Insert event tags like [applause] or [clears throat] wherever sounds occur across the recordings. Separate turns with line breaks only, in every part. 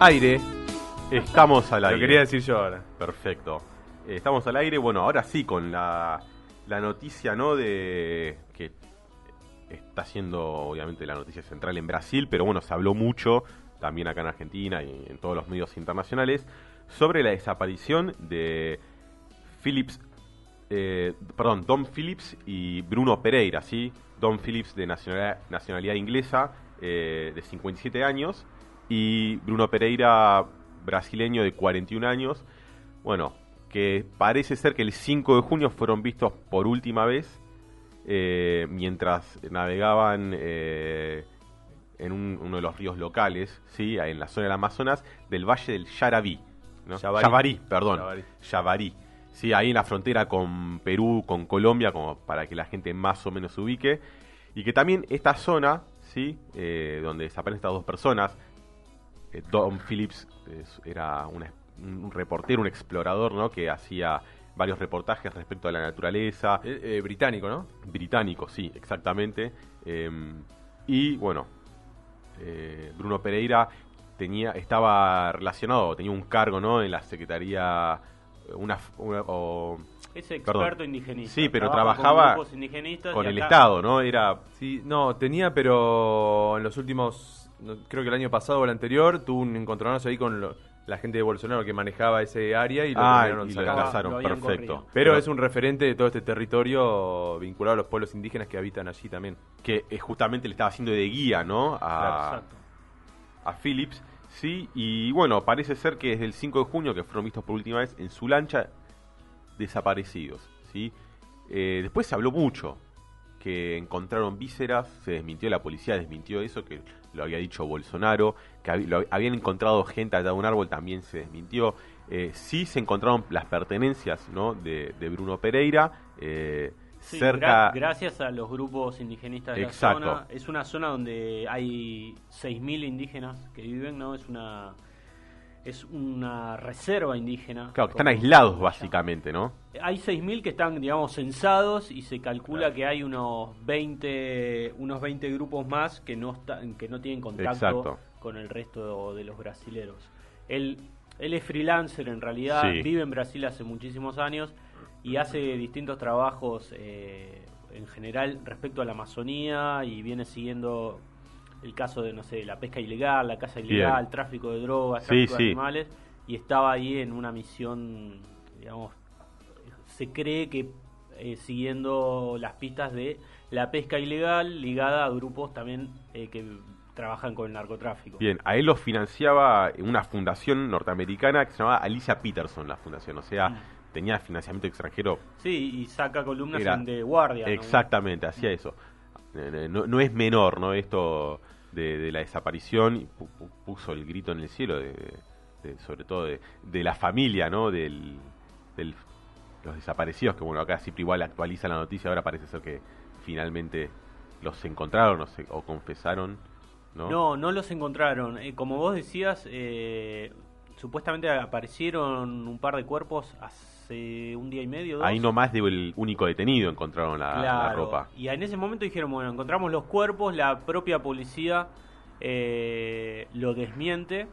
Aire. Estamos al aire.
Lo quería decir yo ahora.
Perfecto. Estamos al aire, bueno, ahora sí, con la, la noticia, ¿no? De que está siendo, obviamente, la noticia central en Brasil, pero bueno, se habló mucho, también acá en Argentina y en todos los medios internacionales, sobre la desaparición de Philips, eh, perdón, Don Phillips y Bruno Pereira, ¿sí? Don Phillips de nacionalidad, nacionalidad inglesa, eh, de 57 años, y Bruno Pereira, brasileño de 41 años. Bueno, que parece ser que el 5 de junio fueron vistos por última vez eh, mientras navegaban eh, en un- uno de los ríos locales, ¿sí? en la zona del Amazonas, del valle del Yaraví. ¿no? Perdón.
Yavarí.
Sí, ahí en la frontera con Perú, con Colombia, como para que la gente más o menos se ubique. Y que también esta zona, ¿sí? Eh, donde desaparecen estas dos personas, eh, Don Phillips era una- un reportero, un explorador, ¿no? Que hacía varios reportajes respecto a la naturaleza.
Eh, eh, británico, ¿no?
Británico, sí, exactamente. Eh, y bueno, eh, Bruno Pereira tenía, estaba relacionado, tenía un cargo, ¿no? En la Secretaría, una, una- o-
Es experto
Perdón.
indigenista.
Sí, pero
con
trabajaba con
y
el
acá-
Estado, ¿no? Era
Sí, no, tenía, pero en los últimos, creo que el año pasado o el anterior, tuvo un encontronazo ahí con lo- la gente de Bolsonaro que manejaba ese área y lo
ah,
terminaron
y lo
Lo
perfecto.
corrido.
Pero es un referente de todo este territorio vinculado a los pueblos indígenas que habitan allí también.
que eh, justamente le estaba haciendo de guía, ¿no? A,
Exacto.
a Phillips, sí, y bueno, parece ser que desde el 5 de junio, que fueron vistos por última vez en su lancha, desaparecidos, ¿sí? Eh, después se habló mucho, que encontraron vísceras, se desmintió, la policía desmintió eso, que lo había dicho Bolsonaro, que hab- lo- habían encontrado gente allá de un árbol, también se desmintió. Eh, sí se encontraron las pertenencias, ¿no? De, de Bruno Pereira, eh,
Sí,
cerca...
gra- gracias a los grupos indigenistas de
Exacto.
la zona. Es una zona donde hay 6.000 indígenas que viven, ¿no? Es una es una reserva indígena.
Claro, que están aislados básicamente, ¿no?
Hay 6.000 que están, digamos, censados y se calcula que hay unos 20 unos 20 grupos más que no están que no tienen contacto
Exacto.
Con el resto de los brasileros. Él él es freelancer en realidad,
Sí.
vive en Brasil hace muchísimos años y hace distintos trabajos eh, en general respecto a la Amazonía y viene siguiendo el caso de, no sé, la pesca ilegal, la caza ilegal,
Bien.
tráfico de drogas, tráfico
sí.
de animales y estaba ahí en una misión, digamos, se cree que eh, siguiendo las pistas de la pesca ilegal ligada a grupos también eh, que trabajan con el narcotráfico.
Bien, a él lo financiaba una fundación norteamericana que se llamaba Alicia Peterson, la fundación, o sea,
Mm.
tenía financiamiento extranjero.
Sí, y saca columnas
Era-
en The Guardian. ¿no?
Exactamente, hacía eso. Eh, No, no es menor, ¿no? Esto de, de la desaparición, y pu- pu- puso el grito en el cielo, de, de- sobre todo de, de la familia, ¿no? Del, del- los desaparecidos, que bueno, acá siempre igual actualiza la noticia, ahora parece ser que finalmente los encontraron o, se- o confesaron, ¿no?
No, no los encontraron. Eh, como vos decías, eh, supuestamente aparecieron un par de cuerpos hace un día y medio. Dos.
Ahí nomás del único detenido encontraron la, la
Claro,
ropa.
Y en ese momento dijeron, bueno, encontramos los cuerpos, la propia policía eh, lo desmiente.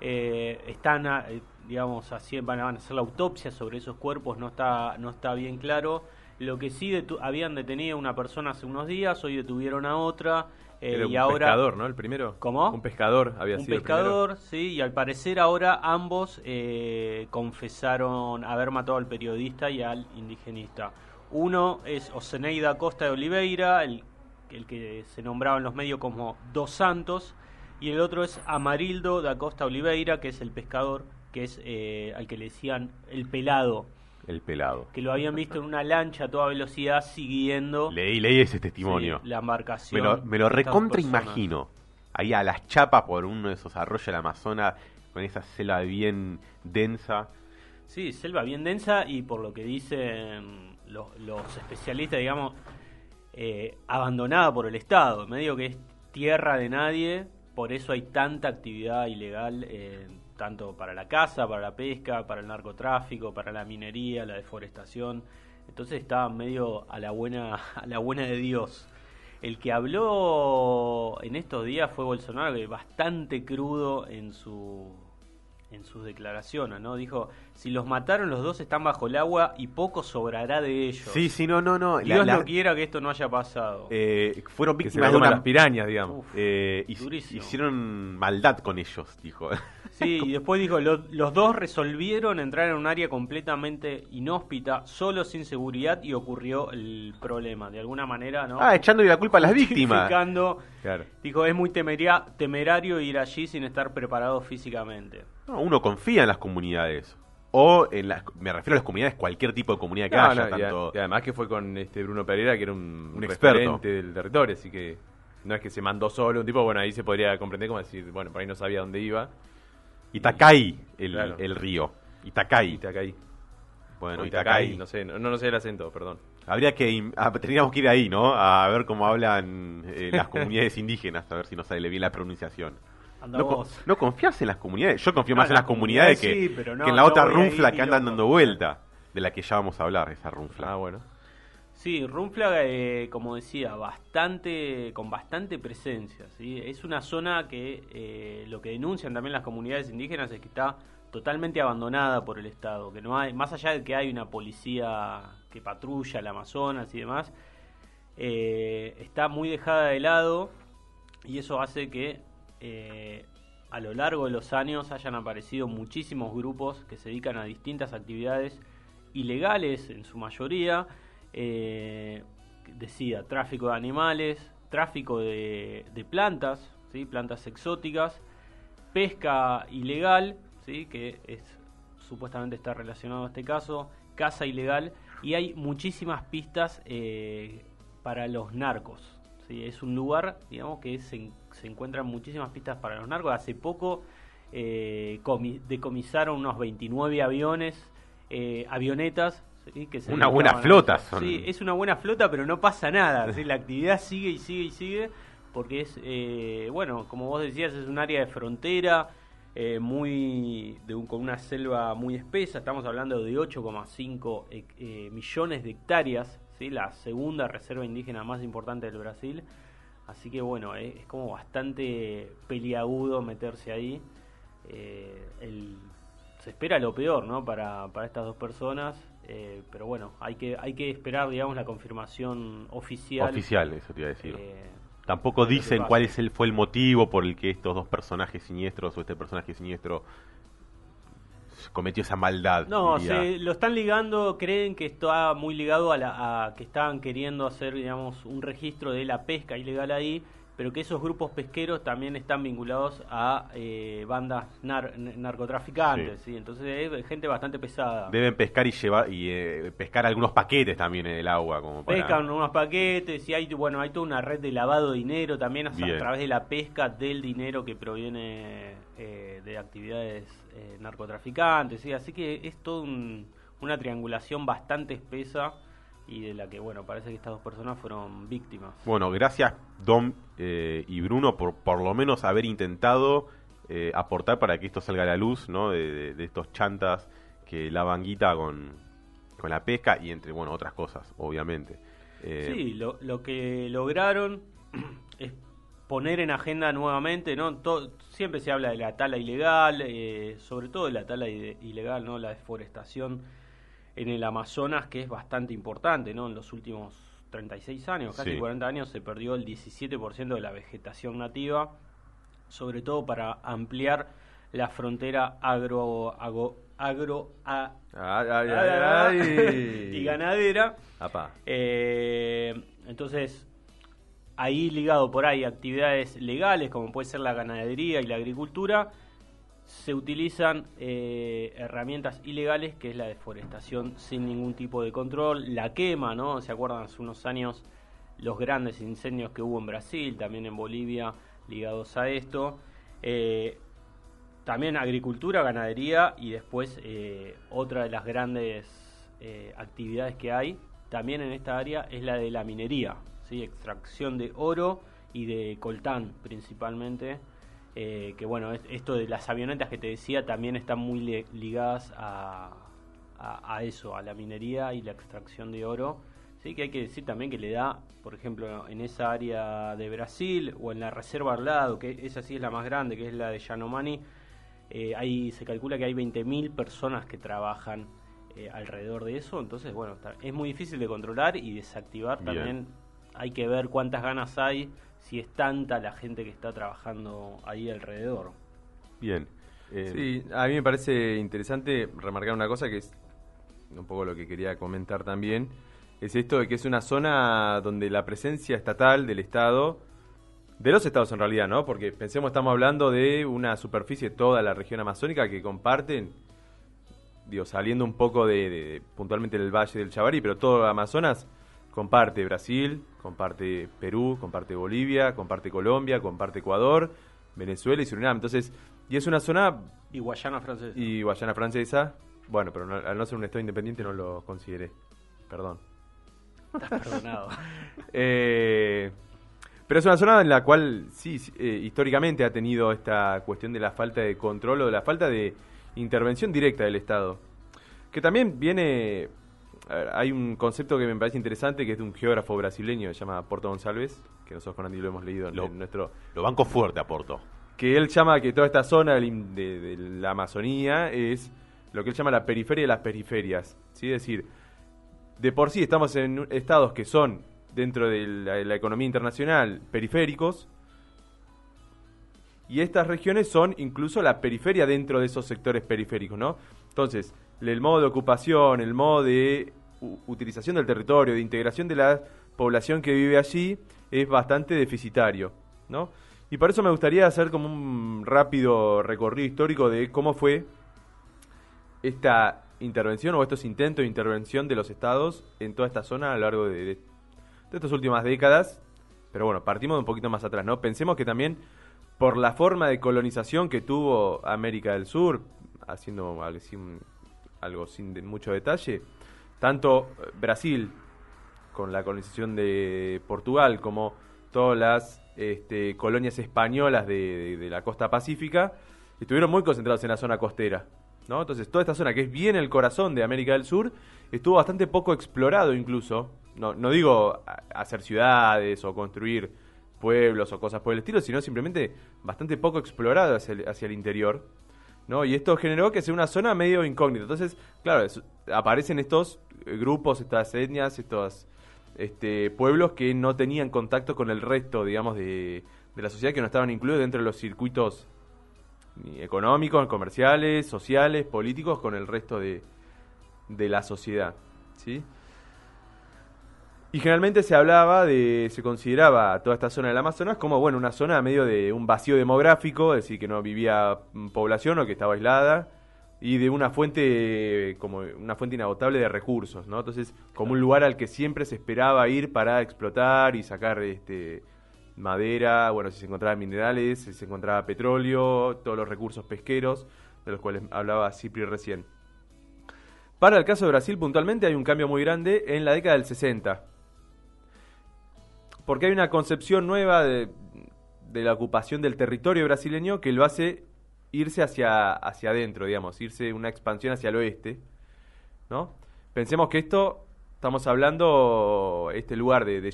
Eh, están, a- eh, digamos, así van a van a hacer la autopsia sobre esos cuerpos, no está, no está bien claro. Lo que sí detu- habían detenido a una persona hace unos días, hoy detuvieron a otra. Eh,
Era
y
un
ahora
pescador, ¿no? El primero.
¿Cómo?
Un pescador había
un
sido primero.
pescador, sí, y al parecer ahora ambos eh, confesaron haber matado al periodista y al indigenista. Uno es Oseneida Costa de Oliveira, el, el que se nombraba en los medios como Dos Santos, y el otro es Amarildo da Costa Oliveira, que es el pescador, que es eh, al que le decían el pelado,
El pelado.
que lo habían visto en una lancha a toda velocidad siguiendo
Leí, leí ese testimonio.
sí, la
me
embarcación.
lo, me lo
de estas
recontra imagino. Ahí a las chapas por uno de esos arroyos del Amazonas, con esa selva bien densa.
Sí, selva bien densa y por lo que dicen los, los especialistas, digamos, eh, abandonada por el Estado, medio que es tierra de nadie, por eso hay tanta actividad ilegal, eh, tanto para la caza, para la pesca, para el narcotráfico, para la minería, la deforestación. Entonces está medio a la buena, [laughs] a la buena de Dios. El que habló en estos días fue Bolsonaro, que bastante crudo en su en sus declaraciones, ¿no? Dijo, si los mataron los dos están bajo el agua y poco sobrará de ellos.
Sí, sí, no, no, no.
Dios no quiera que esto no haya pasado.
Eh, fueron víctimas de una...
las pirañas, digamos.
Uf.
eh, hicieron maldad con ellos, dijo.
Sí, y después dijo, "Lo- los dos resolvieron entrar en un área completamente inhóspita, solo sin seguridad y ocurrió el problema. De alguna manera, ¿no?
ah, echándole la culpa a las [laughs] víctimas.
Claro.
Dijo, es muy temeria- temerario ir allí sin estar preparado físicamente.
No, uno confía en las comunidades. O en las, me refiero a las comunidades, cualquier tipo de comunidad que
No,
haya.
no, y, a-
tanto...
y además que fue con este Bruno Pereira, que era un,
Un experto.
del territorio, así que no es que se mandó solo un tipo, bueno, ahí se podría comprender como decir, bueno, por ahí no sabía dónde iba.
Itacay, el,
Claro.
el río. Itacay.
Itacay.
Bueno,
O
Itacay.
Itacay, no sé, no, no sé el acento, perdón.
Habría que. im- ah, tendríamos que ir ahí, ¿no? A ver cómo hablan eh, las [laughs] comunidades indígenas, a ver si nos sale bien la pronunciación.
Anda
No,
vos.
no confías en las comunidades. Yo confío
No,
más en
las
las comunidades que,
comunidades sí, pero no-
que en la
no
otra
voy a ir
runfla
ni
que andan
loco.
dando vuelta. De la que ya vamos a hablar, esa runfla.
Ah, bueno.
Sí, Runflag, eh, como decía, bastante, con bastante presencia. ¿sí? Es una zona que eh, lo que denuncian también las comunidades indígenas es que está totalmente abandonada por el Estado, que no hay, más allá de que hay una policía que patrulla el Amazonas y demás, eh, está muy dejada de lado y eso hace que eh, a lo largo de los años hayan aparecido muchísimos grupos que se dedican a distintas actividades ilegales en su mayoría, eh, decía tráfico de animales, tráfico de, plantas, ¿sí? plantas exóticas, pesca ilegal, ¿sí? que es supuestamente está relacionado a este caso, caza ilegal y hay muchísimas pistas eh, para los narcos. ¿sí? Es un lugar, digamos, que se, encuentran muchísimas pistas para los narcos. Hace poco eh, comi- decomisaron unos 29 aviones, avionetas. ¿Sí? Que se
Una buena flota son.
Sí, es una buena flota, pero no pasa nada. [laughs] ¿sí? La actividad sigue y sigue y sigue porque es, eh, bueno, como vos decías, es un área de frontera eh, muy de un- con una selva muy espesa. Estamos hablando de 8,5 eh, eh, millones de hectáreas, ¿sí? la segunda reserva indígena más importante del Brasil. Así que bueno, es como bastante peliagudo meterse ahí. El- se espera lo peor, ¿no? Para, para estas dos personas. Eh, pero bueno, hay que hay que esperar, digamos, la confirmación oficial.
Oficial, eso te iba a decir.
eh,
Tampoco dicen cuál es el, fue el motivo por el que estos dos personajes siniestros o este personaje siniestro cometió esa maldad.
No, se lo están ligando, creen que está muy ligado a, la, a que estaban queriendo hacer, digamos, un registro de la pesca ilegal ahí, pero que esos grupos pesqueros también están vinculados a eh, bandas nar- narcotraficantes,
Sí.
¿sí? entonces es gente bastante pesada.
Deben pescar y llevar y eh, pescar algunos paquetes también en el agua como para...
Pescan unos paquetes y hay, bueno, hay toda una red de lavado de dinero también a, través de la pesca del dinero que proviene eh, de actividades eh, narcotraficantes, ¿sí? así que es toda una triangulación bastante espesa y de la que, bueno, parece que estas dos personas fueron víctimas.
Bueno, gracias Dom eh, y Bruno por por lo menos haber intentado eh, aportar para que esto salga a la luz, ¿no? De, de- de estos chantas que lavan guita con, con la pesca y entre, bueno, otras cosas, obviamente. Eh,
Sí, lo, lo que lograron [clears throat] es poner en agenda nuevamente, ¿no? Siempre se habla de la tala ilegal, eh, sobre todo de la tala ilegal, ¿no? La deforestación en el Amazonas, que es bastante importante, ¿no? En los últimos 36 años, casi
Sí.
40 años, se perdió el 17% de la vegetación nativa, sobre todo para ampliar la frontera agro... agro, agro a-
Ay, ay, ay, ay. [laughs]
y ganadera. Eh, entonces, ahí ligado por ahí actividades legales, como puede ser la ganadería y la agricultura, se utilizan eh, herramientas ilegales, que es la deforestación sin ningún tipo de control, la quema, ¿no? ¿Se acuerdan hace unos años los grandes incendios que hubo en Brasil, también en Bolivia, ligados a esto? Eh, también agricultura, ganadería y después eh, otra de las grandes actividades que hay también en esta área es la de la minería, ¿sí? extracción de oro y de coltán principalmente. Eh, que bueno, esto de las avionetas que te decía también están muy ligadas a, a, eso, a la minería y la extracción de oro. Sí, que hay que decir también que le da, por ejemplo, en esa área de Brasil o en la reserva al lado, que esa sí es la más grande, que es la de Yanomani, eh, ahí se calcula que hay 20.000 personas que trabajan eh, alrededor de eso, entonces, bueno, es muy difícil de controlar y desactivar también. Hay que ver cuántas ganas hay, si es tanta la gente que está trabajando ahí alrededor.
Bien. Eh, sí, a mí me parece interesante remarcar una cosa que es un poco lo que quería comentar también, es esto de que es una zona donde la presencia estatal del Estado, de los estados en realidad, ¿no? Porque pensemos, estamos hablando de una superficie, toda la región amazónica que comparten, digo, saliendo un poco de, puntualmente del Valle del Chavari, pero todo Amazonas comparte Brasil, comparte Perú, comparte Bolivia, comparte Colombia, comparte Ecuador, Venezuela y Surinam. Entonces, y es una zona...
Y Guayana Francesa.
Y Guayana Francesa, bueno, pero al no ser un Estado independiente no lo consideré. Perdón.
Estás perdonado. [laughs]
Eh, pero es una zona en la cual, sí, eh, históricamente ha tenido esta cuestión de la falta de control o de la falta de intervención directa del Estado. Que también viene. Hay un concepto que me parece interesante que es de un geógrafo brasileño que se llama Porto González, que nosotros con Andy lo hemos leído en, nuestro.
Lo banco fuerte a Porto.
Que él llama que toda esta zona de la Amazonía es lo que él llama la periferia de las periferias. ¿sí? Es decir, de por sí estamos en estados que son, dentro de la, economía internacional, periféricos, y estas regiones son incluso la periferia dentro de esos sectores periféricos, ¿no? Entonces, el modo de ocupación, el modo de utilización del territorio, de integración de la población que vive allí, es bastante deficitario, ¿no? Y por eso me gustaría hacer como un rápido recorrido histórico de cómo fue esta intervención o estos intentos de intervención de los estados en toda esta zona a lo largo de, estas últimas décadas. Pero bueno, partimos de un poquito más atrás, ¿no? Pensemos que también por la forma de colonización que tuvo América del Sur, haciendo algo sin, mucho detalle, tanto Brasil con la colonización de Portugal como todas las este, colonias españolas de, de, la costa pacífica, estuvieron muy concentrados en la zona costera. ¿no? Entonces, toda esta zona que es bien el corazón de América del Sur estuvo bastante poco explorado incluso. No, no digo hacer ciudades o construir pueblos o cosas por el estilo, sino simplemente bastante poco explorado hacia hacia el interior. ¿No? Y esto generó que sea una zona medio incógnita. Entonces, claro, aparecen estos grupos, estas etnias, estos este, pueblos que no tenían contacto con el resto, digamos, de, de la sociedad, que no estaban incluidos dentro de los circuitos económicos, comerciales, sociales, políticos con el resto de, de la sociedad. ¿sí? Y generalmente se hablaba de, se consideraba toda esta zona del Amazonas como bueno una zona medio de un vacío demográfico, es decir, que no vivía población o que estaba aislada, y de una fuente como una fuente inagotable de recursos, ¿no? Entonces, como un lugar al que siempre se esperaba ir para explotar y sacar este madera, bueno, si se encontraba minerales, si se encontraba petróleo, todos los recursos pesqueros, de los cuales hablaba Cipri recién. Para el caso de Brasil, puntualmente, hay un cambio muy grande en la década del 60. Porque hay una concepción nueva de, la ocupación del territorio brasileño que lo hace irse hacia, hacia adentro, digamos, irse una expansión hacia el oeste. ¿no? Pensemos que esto, estamos hablando, este lugar de, de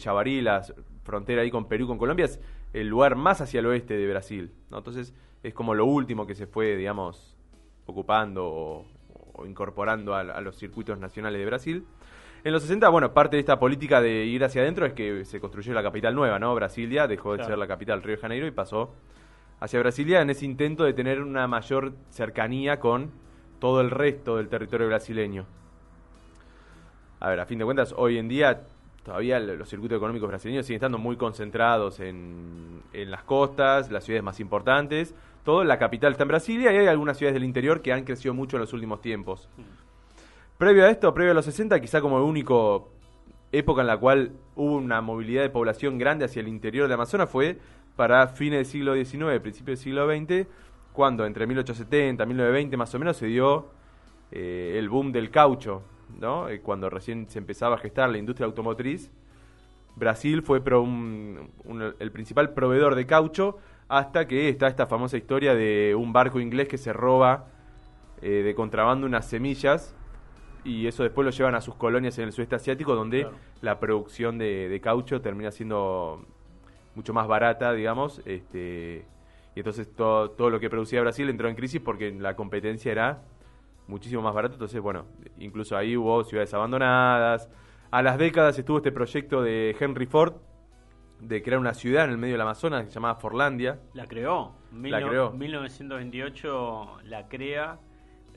frontera ahí con Perú, con Colombia, es el lugar más hacia el oeste de Brasil. ¿no? Entonces es como lo último que se fue, digamos, ocupando o, incorporando a, los circuitos nacionales de Brasil. En los 60, bueno, parte de esta política de ir hacia adentro es que se construyó la capital nueva, ¿no? Brasilia dejó de ser la capital Río de Janeiro y pasó hacia Brasilia en ese intento de tener una mayor cercanía con todo el resto del territorio brasileño. A ver, a fin de cuentas, hoy en día todavía los circuitos económicos brasileños siguen estando muy concentrados en, en las costas, las ciudades más importantes. Todo, la capital está en Brasilia y hay algunas ciudades del interior que han crecido mucho en los últimos tiempos. Previo a esto, previo a los 60, quizá como único época en la cual hubo una movilidad de población grande hacia el interior de Amazonas fue para fines del siglo XIX, principios del siglo XX, cuando entre 1870 y 1920 más o menos se dio eh, el boom del caucho, ¿no? Eh, cuando recién se empezaba a gestar la industria automotriz. Brasil fue el principal proveedor de caucho hasta que está esta famosa historia de un barco inglés que se roba eh, de contrabando unas semillas y eso después lo llevan a sus colonias en el sudeste asiático donde
Claro.
la producción de, de caucho termina siendo mucho más barata, digamos, este, y entonces todo, todo lo que producía Brasil entró en crisis porque la competencia era muchísimo más barato, entonces bueno, incluso ahí hubo ciudades abandonadas. A las décadas estuvo este proyecto de Henry Ford de crear una ciudad en el medio del Amazonas que se llamaba Forlandia.
La creó.
La
Mil-
creó.
1928 la crea.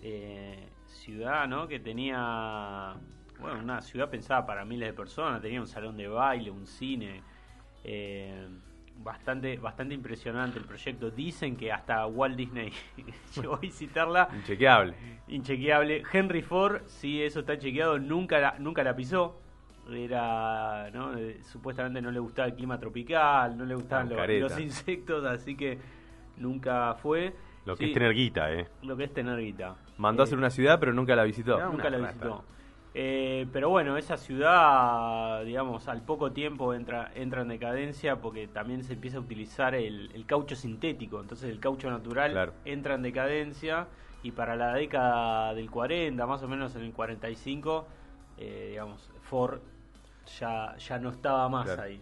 eh, ciudad, ¿no? Que tenía. Bueno, una ciudad pensada para miles de personas. Tenía un salón de baile, un cine. eh, bastante, bastante impresionante el proyecto. Dicen que hasta Walt Disney [laughs] llegó a visitarla.
Inchequeable.
Inchequeable. Henry Ford, sí, eso está chequeado, nunca la, nunca la pisó. Era, ¿no? Eh, supuestamente no le gustaba el clima tropical, no le gustaban los insectos, así que nunca fue.
Lo que
Sí,
es tener guita, ¿eh?
lo que es tener guita.
Mandó a hacer una ciudad pero nunca la visitó.
No.
Nunca la
rata.
visitó. Eh, pero bueno, esa ciudad, digamos, al poco tiempo entra, entra en decadencia porque también se empieza a utilizar el, el caucho sintético. Entonces el caucho natural
Claro.
entra en decadencia y para la década del 40, más o menos en el 45, eh, digamos, Ford ya, ya no estaba más
Claro.
ahí.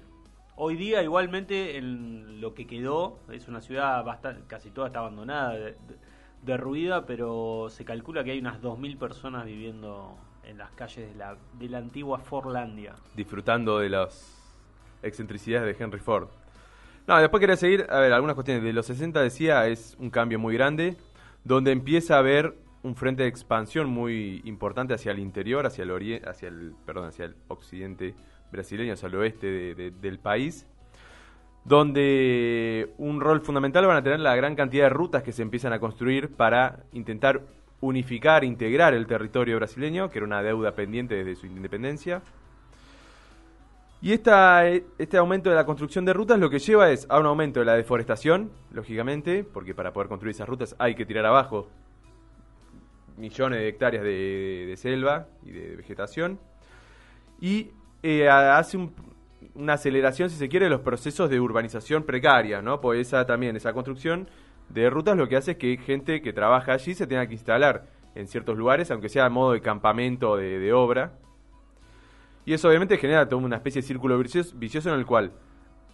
Hoy día igualmente en lo que quedó es una ciudad bastante, casi toda está abandonada, de- de- derruida, pero se calcula que hay unas 2.000 personas viviendo en las calles de la, de la antigua Forlandia.
disfrutando de las excentricidades de Henry Ford. No, después quería seguir, a ver, algunas cuestiones. De los 60 decía, es un cambio muy grande, donde empieza a haber un frente de expansión muy importante hacia el interior, hacia el hacia el, perdón, hacia el occidente brasileño, hacia el oeste de- de- del país, donde un rol fundamental van a tener la gran cantidad de rutas que se empiezan a construir para intentar unificar, integrar el territorio brasileño, que era una deuda pendiente desde su independencia. Y esta, este aumento de la construcción de rutas lo que lleva es a un aumento de la deforestación, lógicamente, porque para poder construir esas rutas hay que tirar abajo millones de hectáreas de, selva y de vegetación. Y eh, hace un- una aceleración, si se quiere, de los procesos de urbanización precaria, ¿no? Pues esa también, esa construcción de rutas lo que hace es que gente que trabaja allí se tenga que instalar en ciertos lugares, aunque sea a modo de campamento de, de obra. Y eso obviamente genera toda una especie de círculo vicioso, vicioso en el cual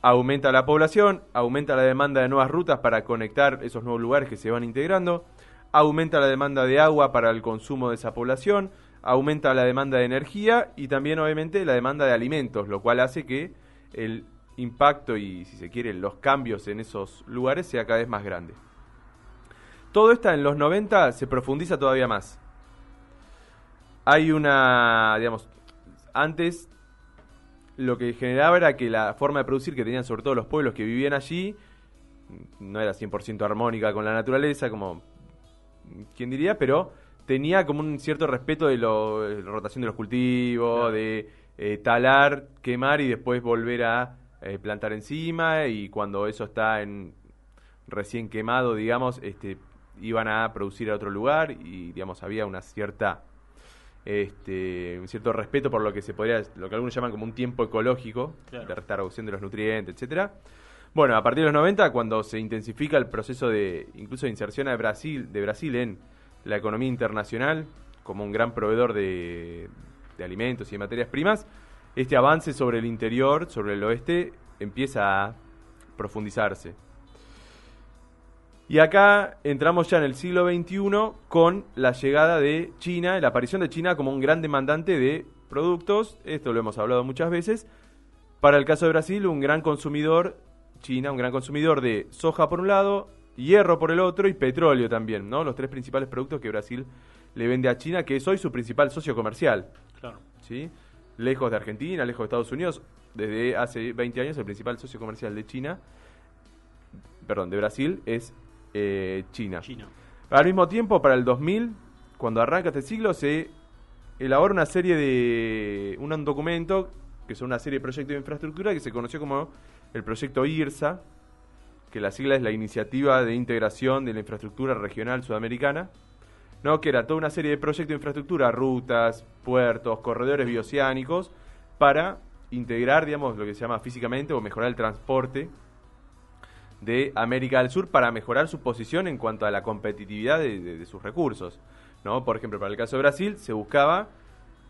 aumenta la población, aumenta la demanda de nuevas rutas para conectar esos nuevos lugares que se van integrando, aumenta la demanda de agua para el consumo de esa población, aumenta la demanda de energía y también obviamente la demanda de alimentos, lo cual hace que el impacto y si se quiere los cambios en esos lugares sea cada vez más grande. Todo esto en los 90 se profundiza todavía más. Hay una, digamos, antes lo que generaba era que la forma de producir que tenían sobre todo los pueblos que vivían allí no era 100% armónica con la naturaleza, como quien diría, pero tenía como un cierto respeto de lo- la rotación de los cultivos,
Claro.
de eh, talar, quemar y después volver a eh, plantar encima y cuando eso está en recién quemado, digamos, este iban a producir a otro lugar y digamos había una cierta este, un cierto respeto por lo que se podría, lo que algunos llaman como un tiempo ecológico,
Claro.
de restauración de los nutrientes, etcétera. Bueno, a partir de los 90, cuando se intensifica el proceso de incluso de inserción de Brasil, de Brasil en la economía internacional, como un gran proveedor de, alimentos y de materias primas, este avance sobre el interior, sobre el oeste, empieza a profundizarse. Y acá entramos ya en el siglo XXI con la llegada de China, la aparición de China como un gran demandante de productos, esto lo hemos hablado muchas veces. Para el caso de Brasil, un gran consumidor, China, un gran consumidor de soja por un lado, hierro por el otro y petróleo también, ¿no? Los tres principales productos que Brasil le vende a China, que es hoy su principal socio comercial,
Claro.
¿sí? Lejos de Argentina, lejos de Estados Unidos, desde hace 20 años el principal socio comercial de China, perdón, de Brasil es eh, China.
China.
Al mismo tiempo, para el 2000, cuando arranca este siglo, se elabora una serie de. un documento, que son una serie de proyectos de infraestructura que se conoció como el proyecto IRSA, que la sigla es la Iniciativa de Integración de la Infraestructura Regional Sudamericana, ¿no? que era toda una serie de proyectos de infraestructura, rutas, puertos, corredores bioceánicos, para integrar, digamos, lo que se llama físicamente o mejorar el transporte de América del Sur para mejorar su posición en cuanto a la competitividad de, sus recursos. ¿no? Por ejemplo, para el caso de Brasil se buscaba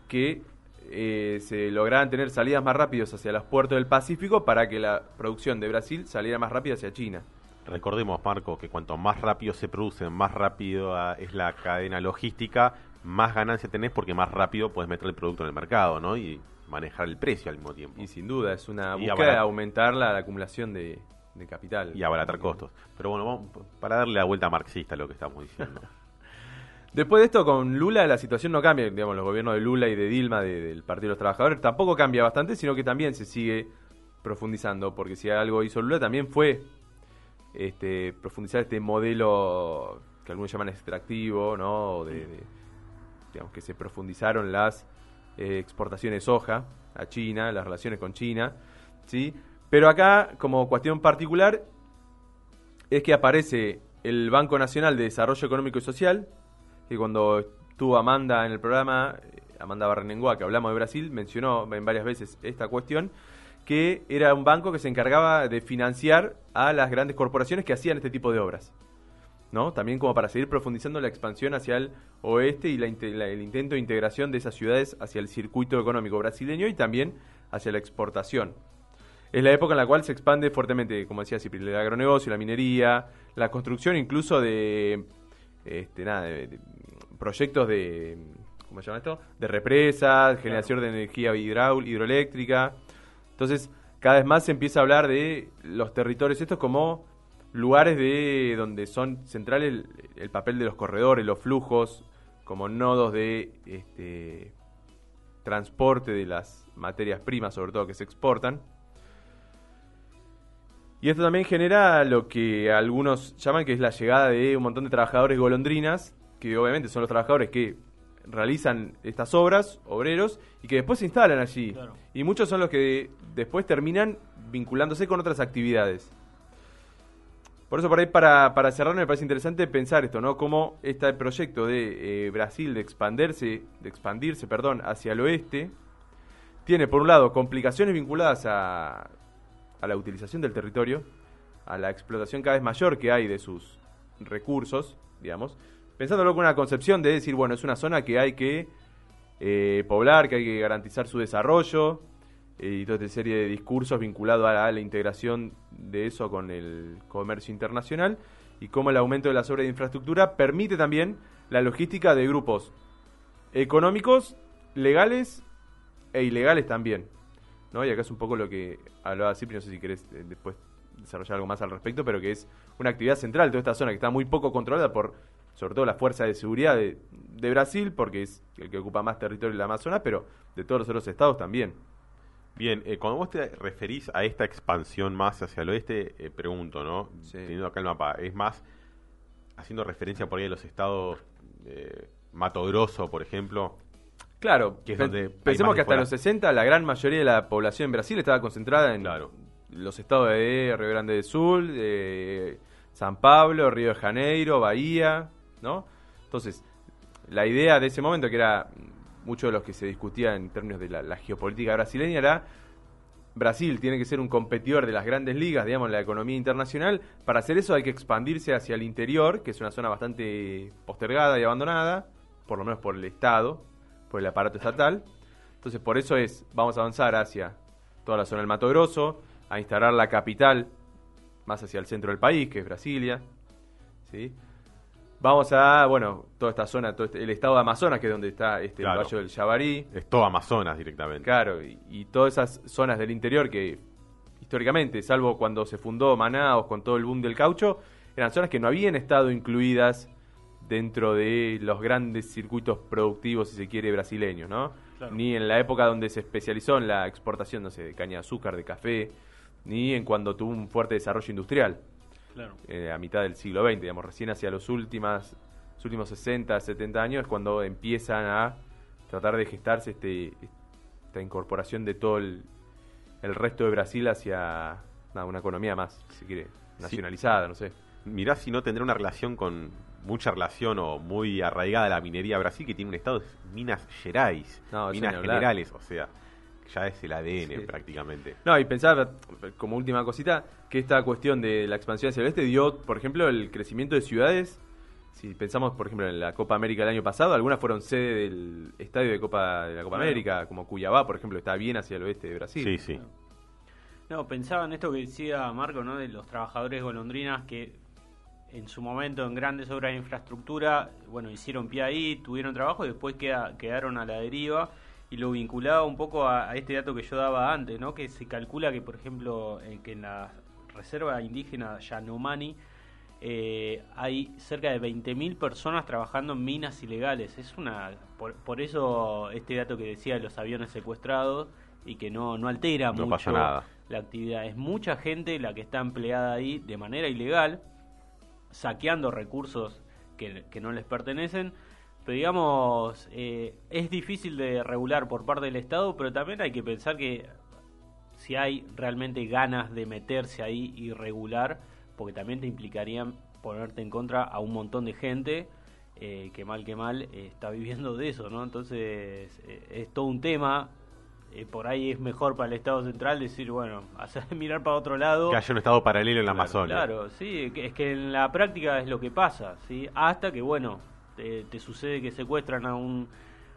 que eh, se lograran tener salidas más rápidas hacia los puertos del Pacífico para que la producción de Brasil saliera más rápida hacia China.
Recordemos, Marco, que cuanto más rápido se produce, más rápido ah, es la cadena logística, más ganancia tenés porque más rápido puedes meter el producto en el mercado, ¿no? Y manejar el precio al mismo tiempo.
Y sin duda, es una búsqueda de aumentar la, acumulación de, capital.
Y abaratar costos. Pero bueno, vamos, para darle la vuelta marxista a lo que estamos diciendo. [laughs]
Después de esto, con Lula la situación no cambia, digamos, los gobiernos de Lula y de Dilma, del Partido de los Trabajadores, tampoco cambia bastante, sino que también se sigue profundizando, porque si algo hizo Lula también fue este, profundizar este modelo que algunos llaman extractivo, ¿no? De, digamos, que se profundizaron las eh, exportaciones de soja a China, las relaciones con China, ¿sí? Pero acá, como cuestión particular, es que aparece el Banco Nacional de Desarrollo Económico y Social, que cuando estuvo Amanda en el programa, Amanda Barrenengoa, que hablamos de Brasil, mencionó en varias veces esta cuestión, que era un banco que se encargaba de financiar a las grandes corporaciones que hacían este tipo de obras. ¿no? También como para seguir profundizando la expansión hacia el oeste y el intento de integración de esas ciudades hacia el circuito económico brasileño y también hacia la exportación. Es la época en la cual se expande fuertemente, como decía Cipri, el agronegocio, la minería, la construcción incluso de, este, nada, de, proyectos de, ¿cómo se llama esto? De represas, generación de energía hidroeléctrica. Entonces, cada vez más se empieza a hablar de los territorios estos como lugares de donde son centrales el, papel de los corredores, los flujos, como nodos de este, transporte de las materias primas, sobre todo que se exportan. Y esto también genera lo que algunos llaman que es la llegada de un montón de trabajadores golondrinas, que obviamente son los trabajadores que realizan estas obras, obreros, y que después se instalan allí. Y muchos son los que después terminan vinculándose con otras actividades. Por eso, por ahí, para, para cerrar, me parece interesante pensar esto, ¿no? Cómo este proyecto de eh, Brasil de expandirse, de expandirse, perdón, hacia el oeste, tiene, por un lado, complicaciones vinculadas a, a la utilización del territorio, a la explotación cada vez mayor que hay de sus recursos, digamos, pensándolo con una concepción de decir, bueno, es una zona que hay que eh, poblar, que hay que garantizar su desarrollo, y toda esta serie de discursos vinculados a la, integración de eso con el comercio internacional y cómo el aumento de las obras de infraestructura permite también la logística de grupos económicos, legales e ilegales también. ¿no? Y acá es un poco lo que hablaba Cipri, no sé si querés eh, después desarrollar algo más al respecto, pero que es una actividad central de toda esta zona que está muy poco controlada por, sobre todo, la fuerza de seguridad de, de Brasil, porque es el que ocupa más territorio en la Amazonas, pero de todos los otros estados también.
Bien, eh, cuando vos te referís a esta expansión más hacia el oeste, eh, pregunto, ¿no? Teniendo acá el mapa, ¿es más haciendo referencia por ahí a los estados eh, Mato Grosso, por ejemplo?
Claro, que pensemos que hasta los 60 la gran mayoría de la población en Brasil estaba concentrada en los estados de Río Grande del Sur, de San Pablo, Río de Janeiro, Bahía, Entonces, la idea de ese momento que era mucho de los que se discutía en términos de la, geopolítica brasileña era Brasil tiene que ser un competidor de las grandes ligas, digamos, en la economía internacional. Para hacer eso hay que expandirse hacia el interior, que es una zona bastante postergada y abandonada, por lo menos por el Estado, por el aparato estatal. Entonces, por eso es, vamos a avanzar hacia toda la zona del Mato Grosso, a instalar la capital más hacia el centro del país, que es Brasilia. ¿sí? Vamos a, bueno, toda esta zona, todo este, el estado de Amazonas, que es donde está este el Valle del Yabarí.
Es todo Amazonas directamente.
Claro, y, todas esas zonas del interior que históricamente, salvo cuando se fundó Manaos con todo el boom del caucho, eran zonas que no habían estado incluidas dentro de los grandes circuitos productivos, si se quiere, brasileños, ¿no? Ni en la época donde se especializó en la exportación, no sé, de caña de azúcar, de café, ni en cuando tuvo un fuerte desarrollo industrial. Eh, a mitad del siglo XX, digamos, recién hacia los, últimas, los últimos 60, 70 años es cuando empiezan a tratar de gestarse este, esta incorporación de todo el, resto de Brasil hacia una economía más, si quiere, nacionalizada, no sé.
Mirá si no tendrá una relación con mucha relación o muy arraigada a la minería Brasil, que tiene un estado de Minas Gerais,
No,
Minas. Generales, o sea, ya es el ADN
Sí.
prácticamente.
No, y pensar, como última cosita, que esta cuestión de la expansión hacia el oeste dio, por ejemplo, el crecimiento de ciudades. Si pensamos, por ejemplo, en la Copa América del año pasado, algunas fueron sede del estadio de Copa de la Copa
Claro.
América, como Cuyabá, por ejemplo, está bien hacia el oeste de Brasil.
Sí, sí.
No, pensaba en esto que decía Marco, ¿no? De los trabajadores golondrinas que en su momento en grandes obras de infraestructura, bueno, hicieron pie ahí, tuvieron trabajo y después queda- quedaron a la deriva y lo vinculaba un poco a, a este dato que yo daba antes, ¿no? Que se calcula que, por ejemplo, eh, que en la reserva indígena Yanomani eh, hay cerca de 20.000 personas trabajando en minas ilegales. Es una por, por eso este dato que decía de los aviones secuestrados y que no, no altera
No
mucho
nada.
la actividad. Es mucha gente la que está empleada ahí de manera ilegal, saqueando recursos que, que no les pertenecen. Pero digamos, eh, es difícil de regular por parte del Estado, pero también hay que pensar que si hay realmente ganas de meterse ahí y regular, porque también te implicarían ponerte en contra a un montón de gente eh, que mal que mal eh, está viviendo de eso, ¿no? Entonces eh, es todo un tema. Por ahí es mejor para el Estado Central decir, bueno, [laughs] hacer mirar para otro lado.
Que haya un estado paralelo en la
Claro,
Amazonia.
Claro, sí, es que en la práctica es lo que pasa, ¿sí? Hasta que, bueno, te, te sucede que secuestran a un,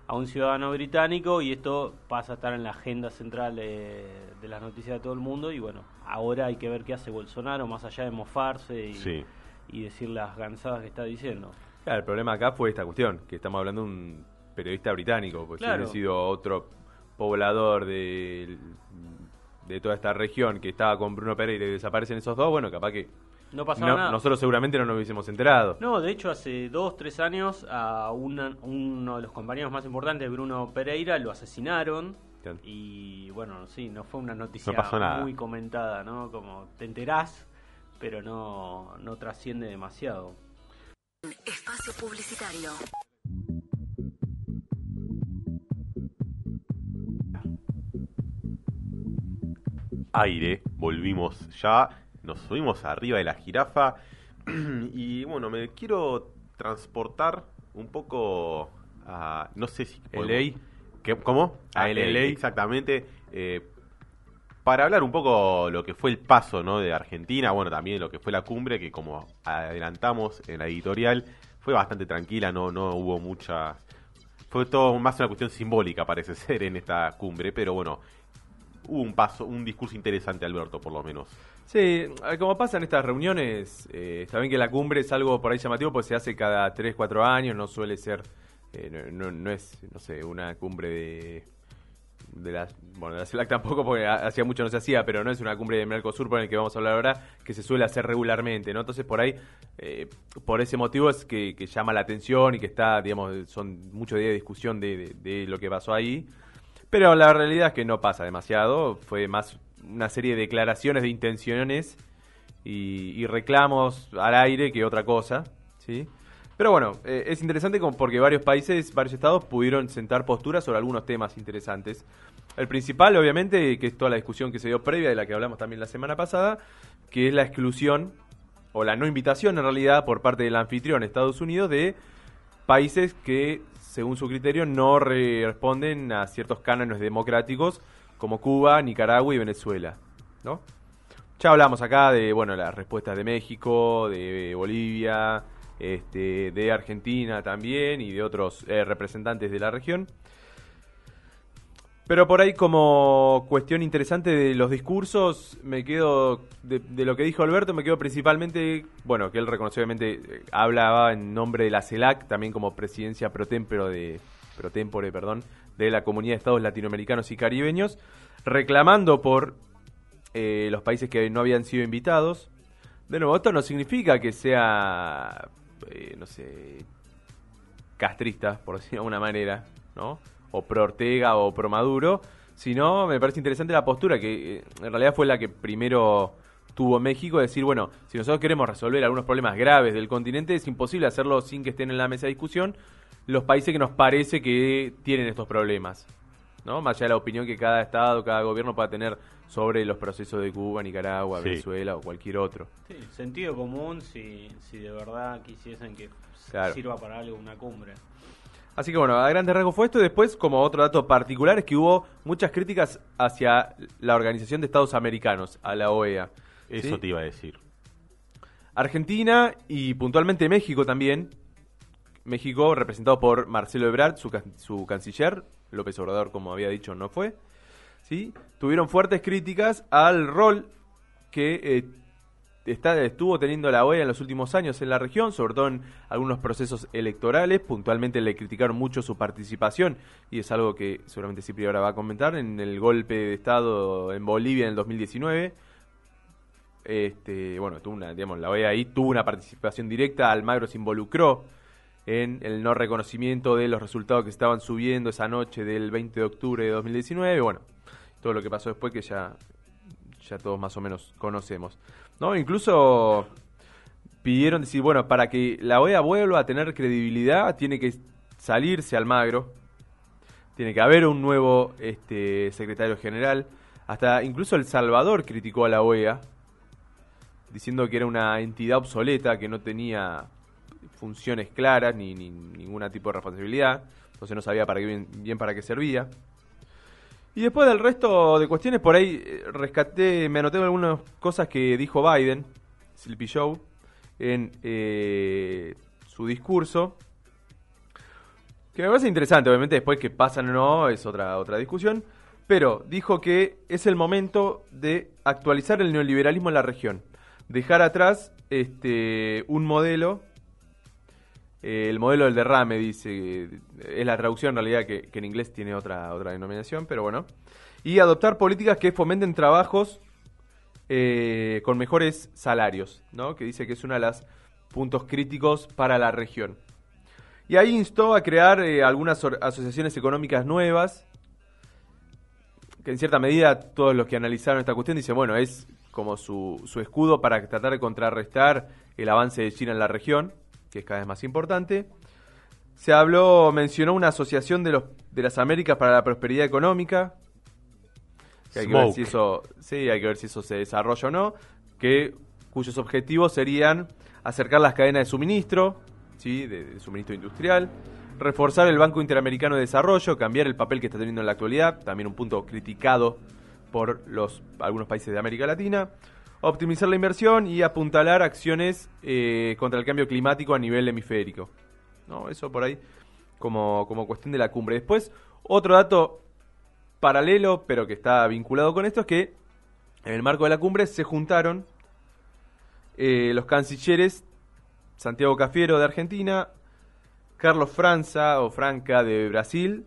a un ciudadano británico y esto pasa a estar en la agenda central de, de las noticias de todo el mundo y, bueno, ahora hay que ver qué hace Bolsonaro, más allá de mofarse y,
Sí.
y decir las gansadas que está diciendo.
Claro, el problema acá fue esta cuestión, que estamos hablando de un periodista británico, pues
Claro.
si hubiera sido otro poblador de, de toda esta región que estaba con Bruno Pereira y desaparecen esos dos, bueno, capaz que
No pasaba
no-
nada.
nosotros seguramente no nos hubiésemos enterado.
No, de hecho hace dos, tres años a una- uno de los compañeros más importantes, Bruno Pereira, lo asesinaron y bueno, sí, no fue una noticia
No pasó nada.
muy comentada, ¿no? Como te enterás, pero no, no trasciende demasiado.
Espacio Publicitario.
aire, volvimos ya, nos subimos arriba de la jirafa [clears throat] y bueno, me quiero transportar un poco a, no sé si...
LA.
¿Qué- ¿Cómo?
A
A
LA.
LA, exactamente. eh, para hablar un poco lo que fue el paso ¿no? de Argentina, bueno, también lo que fue la cumbre, que como adelantamos en la editorial, fue bastante tranquila, no, no hubo mucha... Fue todo más una cuestión simbólica, parece [laughs] ser, en esta cumbre, pero bueno, hubo un paso, un discurso interesante, Alberto, por lo menos.
Sí, eh, como pasa en estas reuniones, eh, está bien que la cumbre es algo por ahí llamativo, pues se hace cada 3, 4 años, no suele ser, eh, no, no- es, no sé, una cumbre de, de la, bueno, de la CELAC tampoco, porque ha- hacía mucho no se hacía, pero no es una cumbre de Mercosur por el que vamos a hablar ahora, que se suele hacer regularmente, ¿no? Entonces por ahí, eh, por ese motivo es que, llama la atención y que está, digamos, son muchos días de discusión de lo que pasó ahí. Pero la realidad es que no pasa demasiado, fue más una serie de declaraciones de intenciones y, reclamos al aire que otra cosa, ¿sí? Pero bueno, eh, es interesante porque varios países, varios estados pudieron sentar posturas sobre algunos temas interesantes. El principal, obviamente, que es toda la discusión que se dio previa, de la que hablamos también la semana pasada, que es la exclusión, o la no invitación en realidad, por parte del anfitrión Estados Unidos, de países que, según su criterio, no re- responden a ciertos cánones democráticos, como Cuba, Nicaragua y Venezuela, ¿no? Ya hablamos acá de, bueno, las respuestas de México, de Bolivia, este, de Argentina también y de otros eh, representantes de la región. Pero por ahí como cuestión interesante de los discursos, me quedo, de, de lo que dijo Alberto, me quedo principalmente, bueno, que él reconoció eh, hablaba en nombre de la CELAC, también como presidencia pro tempore de, pro tempore, perdón, de la Comunidad de Estados Latinoamericanos y Caribeños, reclamando por eh, los países que no habían sido invitados. De nuevo, esto no significa que sea, eh, no sé, castrista, por [laughs] decirlo de alguna manera, ¿no? O pro Ortega o pro Maduro, sino me parece interesante la postura que eh, en realidad fue la que primero tuvo México, de decir, bueno, si nosotros queremos resolver algunos problemas graves del continente, es imposible hacerlo sin que estén en la mesa de discusión los países que nos parece que tienen estos problemas, ¿no? Más allá de la opinión que cada Estado, cada gobierno pueda tener sobre los procesos de Cuba, Nicaragua,
Sí.
Venezuela o cualquier otro.
Sí, sentido común si, si de verdad quisiesen que
Claro.
sirva para algo una cumbre.
Así que bueno, a grandes rasgos fue esto. Y después, como otro dato particular, es que hubo muchas críticas hacia la Organización de Estados Americanos, a la OEA.
Eso
¿sí?
te iba a decir.
Argentina y puntualmente México también. México representado por Marcelo Ebrard, su, can- su canciller. López Obrador, como había dicho, no fue. ¿sí? Tuvieron fuertes críticas al rol que eh, está, estuvo teniendo la OEA en los últimos años en la región, sobre todo en algunos procesos electorales. Puntualmente le criticaron mucho su participación, y es algo que seguramente Cipri ahora va a comentar, en el golpe de Estado en Bolivia en el 2019. Este, bueno, tuvo una, digamos, la OEA ahí tuvo una participación directa, Almagro se involucró en el no reconocimiento de los resultados que estaban subiendo esa noche del 20 de octubre de 2019, bueno, todo lo que pasó después que ya, ya todos más o menos conocemos. ¿No? Incluso pidieron decir, bueno, para que la OEA vuelva a tener credibilidad, tiene que salirse Almagro, tiene que haber un nuevo este, secretario general. Hasta incluso El Salvador criticó a la OEA, diciendo que era una entidad obsoleta, que no tenía funciones claras ni, ni ningún tipo de responsabilidad, entonces no sabía para qué bien, bien para qué servía. Y después del resto de cuestiones, por ahí eh, rescaté, me anoté algunas cosas que dijo Biden, Sleepy Show, en eh, su discurso. Que me parece interesante, obviamente después que pasan o no es otra, otra discusión. Pero dijo que es el momento de actualizar el neoliberalismo en la región. Dejar atrás este, un modelo, eh, el modelo del derrame, dice, es la traducción en realidad que, en inglés tiene otra, otra denominación, pero bueno. Y adoptar políticas que fomenten trabajos eh, con mejores salarios, ¿no? que dice que es uno de los puntos críticos para la región. Y ahí instó a crear eh, algunas asociaciones económicas nuevas, que en cierta medida todos los que analizaron esta cuestión dicen, bueno, es como su, su escudo para tratar de contrarrestar el avance de China en la región, que es cada vez más importante. Se habló, mencionó una asociación de, los, de las Américas para la prosperidad económica, que hay que ver si eso, sí, hay que ver si eso se desarrolla o no, que cuyos objetivos serían acercar las cadenas de suministro, sí, de, de suministro industrial, reforzar el Banco Interamericano de Desarrollo, cambiar el papel que está teniendo en la actualidad, también un punto criticado por los algunos países de América Latina, optimizar la inversión y apuntalar acciones eh, contra el cambio climático a nivel hemisférico. ¿No? Eso por ahí como, como cuestión de la cumbre. Después, otro dato paralelo, pero que está vinculado con esto, es que en el marco de la cumbre se juntaron eh, los cancilleres Santiago Cafiero de Argentina, Carlos Franza o Franca de Brasil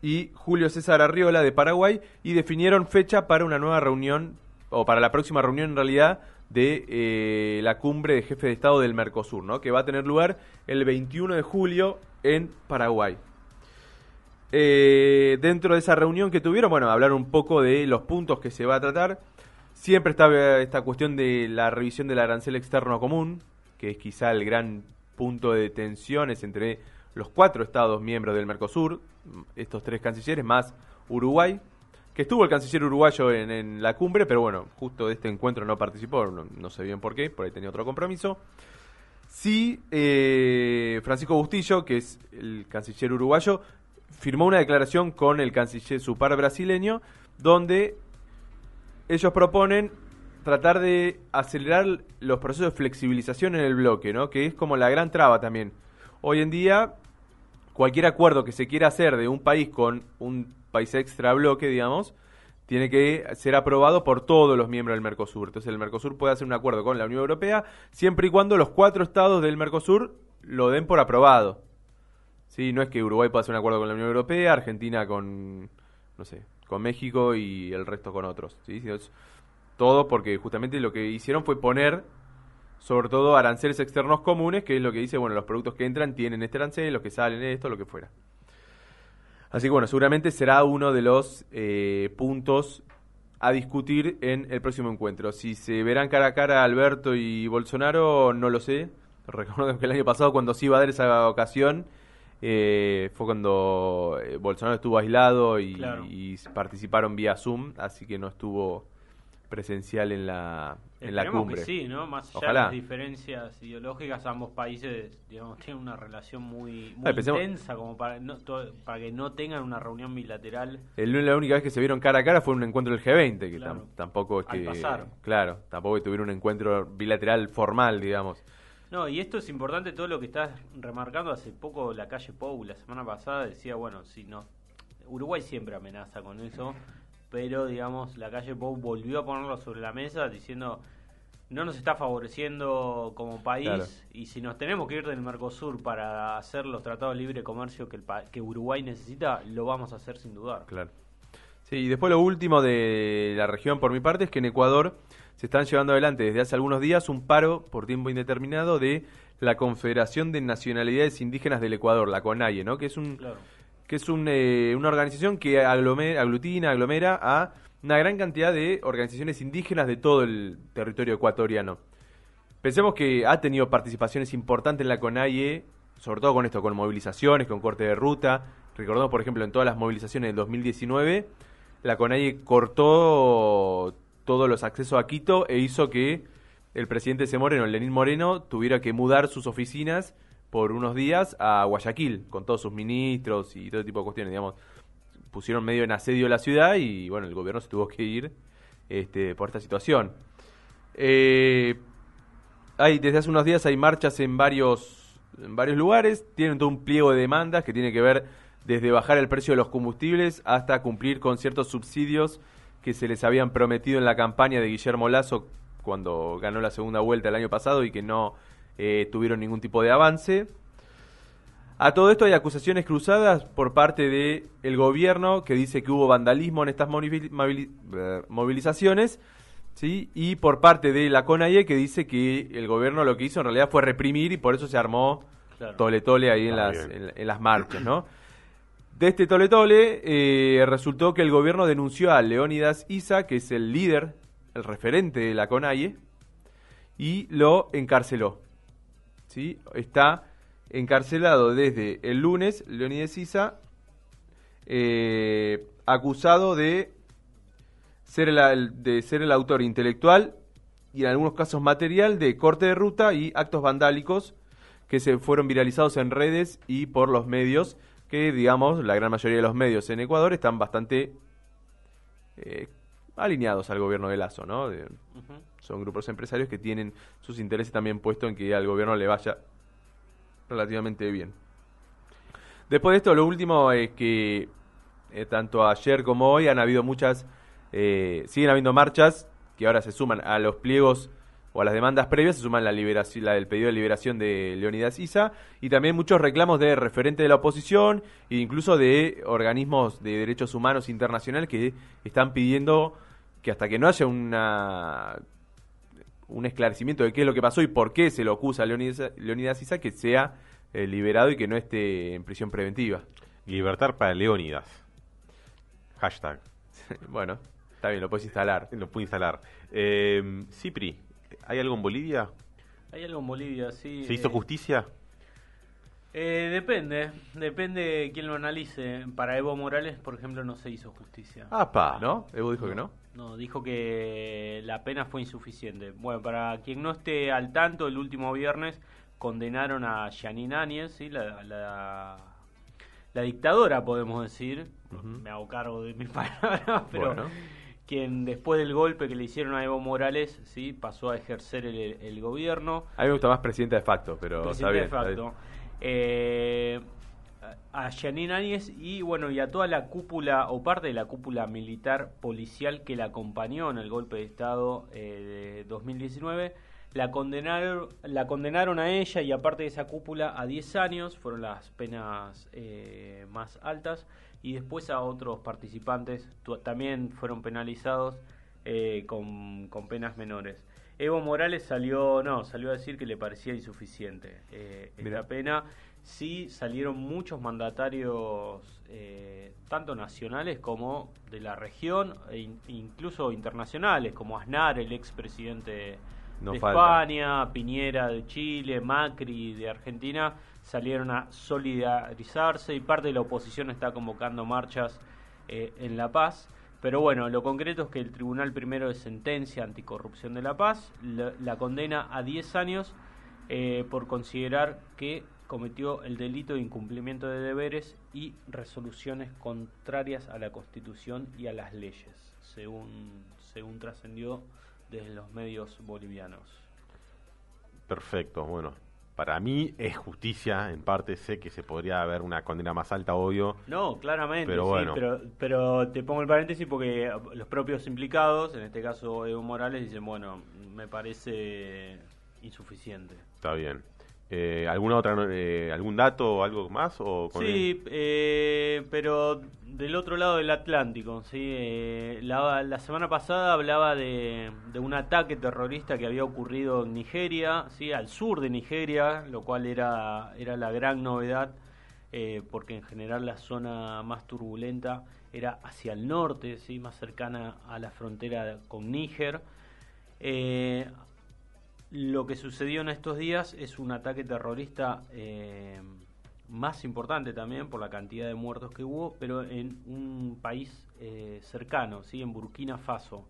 y Julio César Arriola de Paraguay y definieron fecha para una nueva reunión, o para la próxima reunión en realidad, de eh, la cumbre de jefe de Estado del Mercosur, ¿no? que va a tener lugar el 21 de julio en Paraguay. Eh, dentro de esa reunión que tuvieron, bueno, hablar un poco de los puntos que se va a tratar. Siempre está eh, esta cuestión de la revisión del arancel externo común, que es quizá el gran punto de tensiones entre los cuatro estados miembros del Mercosur, estos tres cancilleres, más Uruguay, que estuvo el canciller uruguayo en, la cumbre, pero bueno, justo de este encuentro no participó, no, sé bien por qué, por ahí tenía otro compromiso. Sí, eh, Francisco Bustillo, que es el canciller uruguayo, firmó una declaración con el canciller su par brasileño, donde ellos proponen tratar de acelerar los procesos de flexibilización en el bloque, ¿no? Que es como la gran traba también. Hoy en día, cualquier acuerdo que se quiera hacer de un país con un país extra bloque, digamos, tiene que ser aprobado por todos los miembros del Mercosur. Entonces el Mercosur puede hacer un acuerdo con la Unión Europea siempre y cuando los cuatro estados del Mercosur lo den por aprobado. Sí, no es que Uruguay pueda hacer un acuerdo con la Unión Europea, Argentina con, no sé, con México y el resto con otros. ¿sí? Sino es todo porque justamente lo que hicieron fue poner, sobre todo, aranceles externos comunes, que es lo que dice, bueno, los productos que entran tienen este arancel, los que salen esto, lo que fuera. Así que bueno, seguramente será uno de los eh, puntos a discutir en el próximo encuentro. Si se verán cara a cara Alberto y Bolsonaro, no lo sé. Recuerdo que el año pasado, cuando sí iba a dar esa ocasión, eh, fue cuando eh, Bolsonaro estuvo aislado y,
Claro.
y participaron vía Zoom, así que no estuvo presencial en la, en la cumbre.
que sí, ¿no? Más allá
Ojalá.
de las diferencias ideológicas, ambos países, digamos, tienen una relación muy, muy
Ay,
intensa como para, no, para que no tengan una reunión bilateral.
El- la única vez que se vieron cara a cara fue en un encuentro del G20, que
Claro.
tam- tampoco es
Al pasar.
Claro, tampoco tuvieron un encuentro bilateral formal, digamos.
No, y esto es importante, todo lo que estás remarcando. Hace poco la calle Pou, la semana pasada, decía, bueno, si no. Uruguay siempre amenaza con eso, pero digamos, la calle Pou volvió a ponerlo sobre la mesa diciendo. No nos está favoreciendo como país
Claro.
y si nos tenemos que ir del Mercosur para hacer los tratados de libre comercio que, el pa- que Uruguay necesita, lo vamos a hacer sin dudar.
Claro. Sí, y después lo último de la región por mi parte es que en Ecuador se están llevando adelante desde hace algunos días un paro por tiempo indeterminado de la Confederación de Nacionalidades Indígenas del Ecuador, la CONAIE, ¿no? Que es un
Claro.
Que es un, eh, una organización que aglutina, aglomera a una gran cantidad de organizaciones indígenas de todo el territorio ecuatoriano. Pensemos que ha tenido participaciones importantes en la CONAIE, sobre todo con esto, con movilizaciones, con corte de ruta. Recordemos, por ejemplo, en todas las movilizaciones del 2019, la CONAIE cortó todos los accesos a Quito e hizo que el presidente C. Moreno, Lenín Moreno, tuviera que mudar sus oficinas por unos días a Guayaquil, con todos sus ministros y todo tipo de cuestiones, digamos. Pusieron medio en asedio la ciudad y, bueno, el gobierno se tuvo que ir este, por esta situación. Eh, hay, desde hace unos días hay marchas en varios, en varios lugares, tienen todo un pliego de demandas que tiene que ver desde bajar el precio de los combustibles hasta cumplir con ciertos subsidios que se les habían prometido en la campaña de Guillermo Lazo cuando ganó la segunda vuelta el año pasado y que no eh, tuvieron ningún tipo de avance. A todo esto hay acusaciones cruzadas por parte del el gobierno que dice que hubo vandalismo en estas eh, movilizaciones, ¿sí? y por parte de la CONAIE que dice que el gobierno lo que hizo en realidad fue reprimir y por eso se armó
Claro.
tole tole ahí en las, en las marchas, ¿no? De este tole tole eh, resultó que el gobierno denunció a Leónidas Isa, que es el líder, el referente de la CONAIE, y lo encarceló. Está encarcelado desde el lunes, Leónidas Isa, eh, acusado de ser el, el- de ser el autor intelectual y en algunos casos material de corte de ruta y actos vandálicos que se fueron viralizados en redes y por los medios que digamos la gran mayoría de los medios en Ecuador están bastante eh, alineados al gobierno de Lazo, ¿no? De- son grupos empresarios que tienen sus intereses también puestos en que al gobierno le vaya relativamente bien. Después de esto, lo último es que eh, tanto ayer como hoy han habido muchas, eh, siguen habiendo marchas que ahora se suman a los pliegos o a las demandas previas, se suman la, liberación, la del pedido de liberación de Leonidas Isa y también muchos reclamos de referentes de la oposición e incluso de organismos de derechos humanos internacionales que están pidiendo que hasta que no haya una un esclarecimiento de qué es lo que pasó y por qué se lo acusa a Leonidas, Leonidas Isa que sea eh, liberado y que no esté en prisión preventiva.
Libertad para Leónidas. Hashtag. [laughs]
bueno, está bien, lo puedes instalar.
Lo puedo instalar. Eh, Cipri, ¿hay algo en Bolivia?
Hay algo en Bolivia, sí.
¿Se hizo
eh,
justicia?
Eh, depende, depende de quién lo analice. Para Evo Morales, por ejemplo, no se hizo justicia.
¡Apa!
¿No? Evo dijo que no.
No, dijo que la pena fue insuficiente. Bueno, para quien no esté al tanto, el último viernes condenaron a Janine Áñez, ¿sí? la, la, la dictadora, podemos decir. Me hago cargo de mis [laughs] palabras, pero
Bueno.
Quien después del golpe que le hicieron a Evo Morales, ¿sí? pasó a ejercer el, el gobierno.
A mí me gusta más presidenta de facto, pero está
Presidente
bien.
de
está bien.
facto. Eh, a Janine Áñez y bueno y a toda la cúpula o parte de la cúpula militar policial que la acompañó en el golpe de estado eh, de 2019 la condenaron la condenaron a ella y aparte de esa cúpula a 10 años fueron las penas eh, más altas y después a otros participantes también fueron penalizados eh, con, con penas menores Evo Morales salió, no, salió a decir que le parecía insuficiente eh, esta pena. Sí salieron muchos mandatarios, eh, tanto nacionales como de la región, e in- incluso internacionales, como Aznar, el expresidente
No
de
falta.
España, Piñera de Chile, Macri de Argentina, salieron a solidarizarse y parte de la oposición está convocando marchas eh, en La Paz. Pero bueno, lo concreto es que el Tribunal Primero de Sentencia Anticorrupción de La Paz la, condena a 10 años eh, por considerar que cometió el delito de incumplimiento de deberes y resoluciones contrarias a la Constitución y a las leyes, según, según trascendió desde los medios bolivianos.
Perfecto, bueno. Para mí es justicia, en parte sé que se podría haber una condena más alta, obvio.
No, claramente,
Pero
sí,
bueno.
pero, pero te pongo el paréntesis porque los propios implicados, en este caso Evo Morales, dicen, bueno, me parece insuficiente.
Está bien. Eh, ¿Alguna otra, eh, algún dato o algo más? O con
Sí, eh, pero del otro lado del Atlántico, ¿sí? Eh, la, la semana pasada hablaba de, de un ataque terrorista que había ocurrido en Nigeria, ¿sí? Al sur de Nigeria, lo cual era, era la gran novedad, eh, porque en general la zona más turbulenta era hacia el norte, ¿sí? Más cercana a la frontera con Níger. Lo que sucedió en estos días es un ataque terrorista eh, más importante también por la cantidad de muertos que hubo, pero en un país eh, cercano, ¿sí? en Burkina Faso,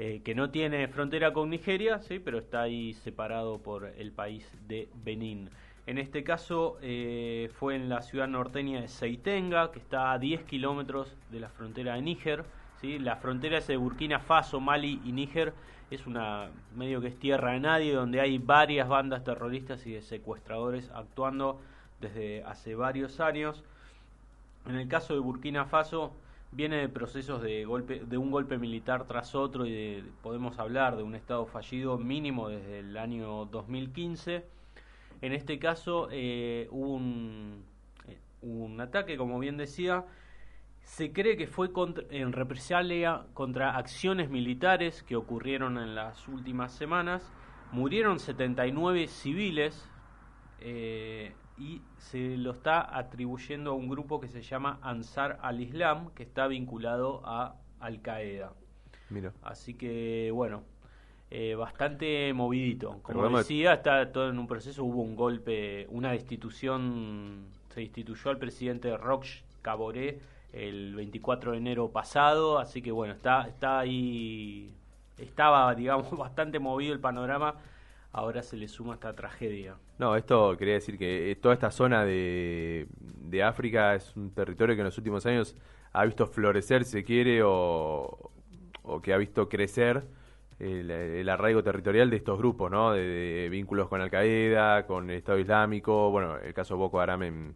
eh, que no tiene frontera con Nigeria, ¿sí? pero está ahí separado por el país de Benín. En este caso fue en la ciudad norteña de Seitenga, que está a 10 kilómetros de la frontera de Níger. ¿Sí? La frontera es de Burkina Faso, Mali y Níger. Es una medio que es tierra de nadie, donde hay varias bandas terroristas y de secuestradores actuando desde hace varios años. En el caso de Burkina Faso viene de procesos de golpe de un golpe militar tras otro y de- podemos hablar de un estado fallido mínimo desde el año 2015. En este caso eh, hubo un, eh, un ataque, como bien decía, se cree que fue contra- en represalia contra acciones militares que ocurrieron en las últimas semanas. Murieron 79 civiles eh, y se lo está atribuyendo a un grupo que se llama Ansar al-Islam, que está vinculado a Al-Qaeda.
Mira.
Así que, bueno, eh, bastante movidito. Como decía, está todo en un proceso. Hubo un golpe, una destitución. Se destituyó al presidente Roch Caboré el 24 de enero pasado. Así que, bueno, está, está ahí. Estaba, [laughs] digamos, bastante movido el panorama. Ahora se le suma esta tragedia.
No, esto quería decir que eh, toda esta zona de, de África es un territorio que en los últimos años ha visto florecer, si se quiere, o, o que ha visto crecer el, arraigo territorial de estos grupos, ¿no? De, de vínculos con Al-Qaeda, con el Estado Islámico, bueno, el caso Boko Haram en,